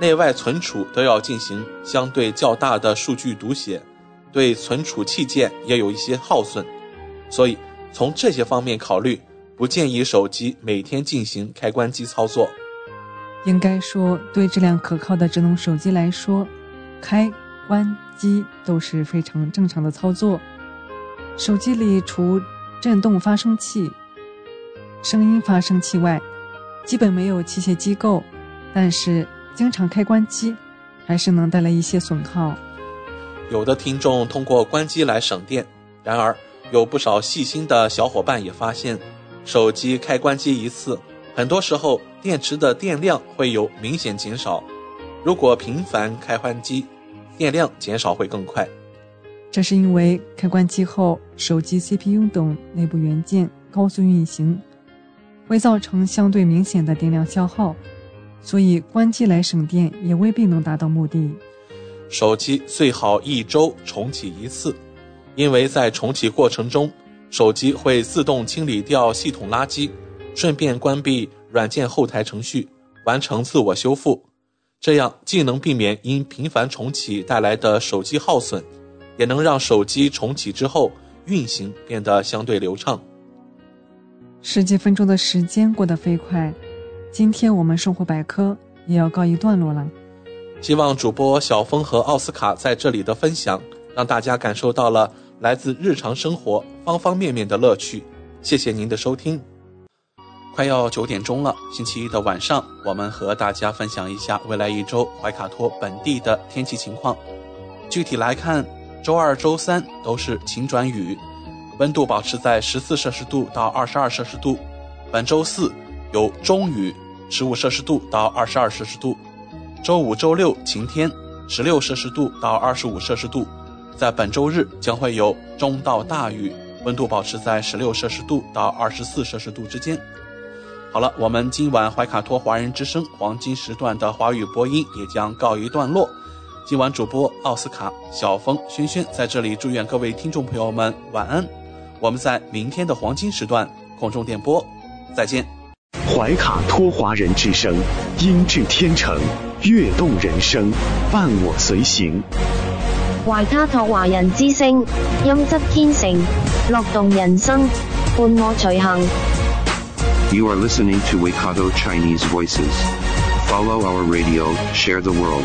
内外存储都要进行相对较大的数据读写，对存储器件也有一些耗损。所以从这些方面考虑，不建议手机每天进行开关机操作。应该说，对质量可靠的智能手机来说，开关机都是非常正常的操作。手机里除震动发生器、声音发生器外，基本没有器械机构。但是经常开关机，还是能带来一些损耗。有的听众通过关机来省电，然而有不少细心的小伙伴也发现，手机开关机一次，很多时候电池的电量会有明显减少。如果频繁开关机，电量减少会更快。这是因为开关机后，手机 CPU 等内部元件高速运行，会造成相对明显的电量消耗，所以关机来省电也未必能达到目的。手机最好一周重启一次，因为在重启过程中，手机会自动清理掉系统垃圾，顺便关闭软件后台程序，完成自我修复。这样既能避免因频繁重启带来的手机耗损。也能让手机重启之后运行变得相对流畅。十几分钟的时间过得飞快，今天我们生活百科也要告一段落了。希望主播小峰和奥斯卡在这里的分享，让大家感受到了来自日常生活方方面面的乐趣。谢谢您的收听。快要九点钟了，星期一的晚上，我们和大家分享一下未来一周怀卡托本地的天气情况。具体来看。周二、周三都是晴转雨，温度保持在十四摄氏度到二十二摄氏度。本周四有中雨，十五摄氏度到二十二摄氏度。周五、周六晴天，十六摄氏度到二十五摄氏度。在本周日将会有中到大雨，温度保持在十六摄氏度到二十四摄氏度之间。好了，我们今晚怀卡托华人之声黄金时段的华语播音也将告一段落。今晚主播奥斯卡、小峰、轩轩在这里祝愿各位听众朋友们晚安。我们在明天的黄金时段空中电波再见。怀卡托华人之声，音质天成，悦动人生，伴我随行。怀卡托华人之声，音质天成，乐动人生，伴我随行。You are listening to Waikato Chinese Voices. Follow our radio, share the world.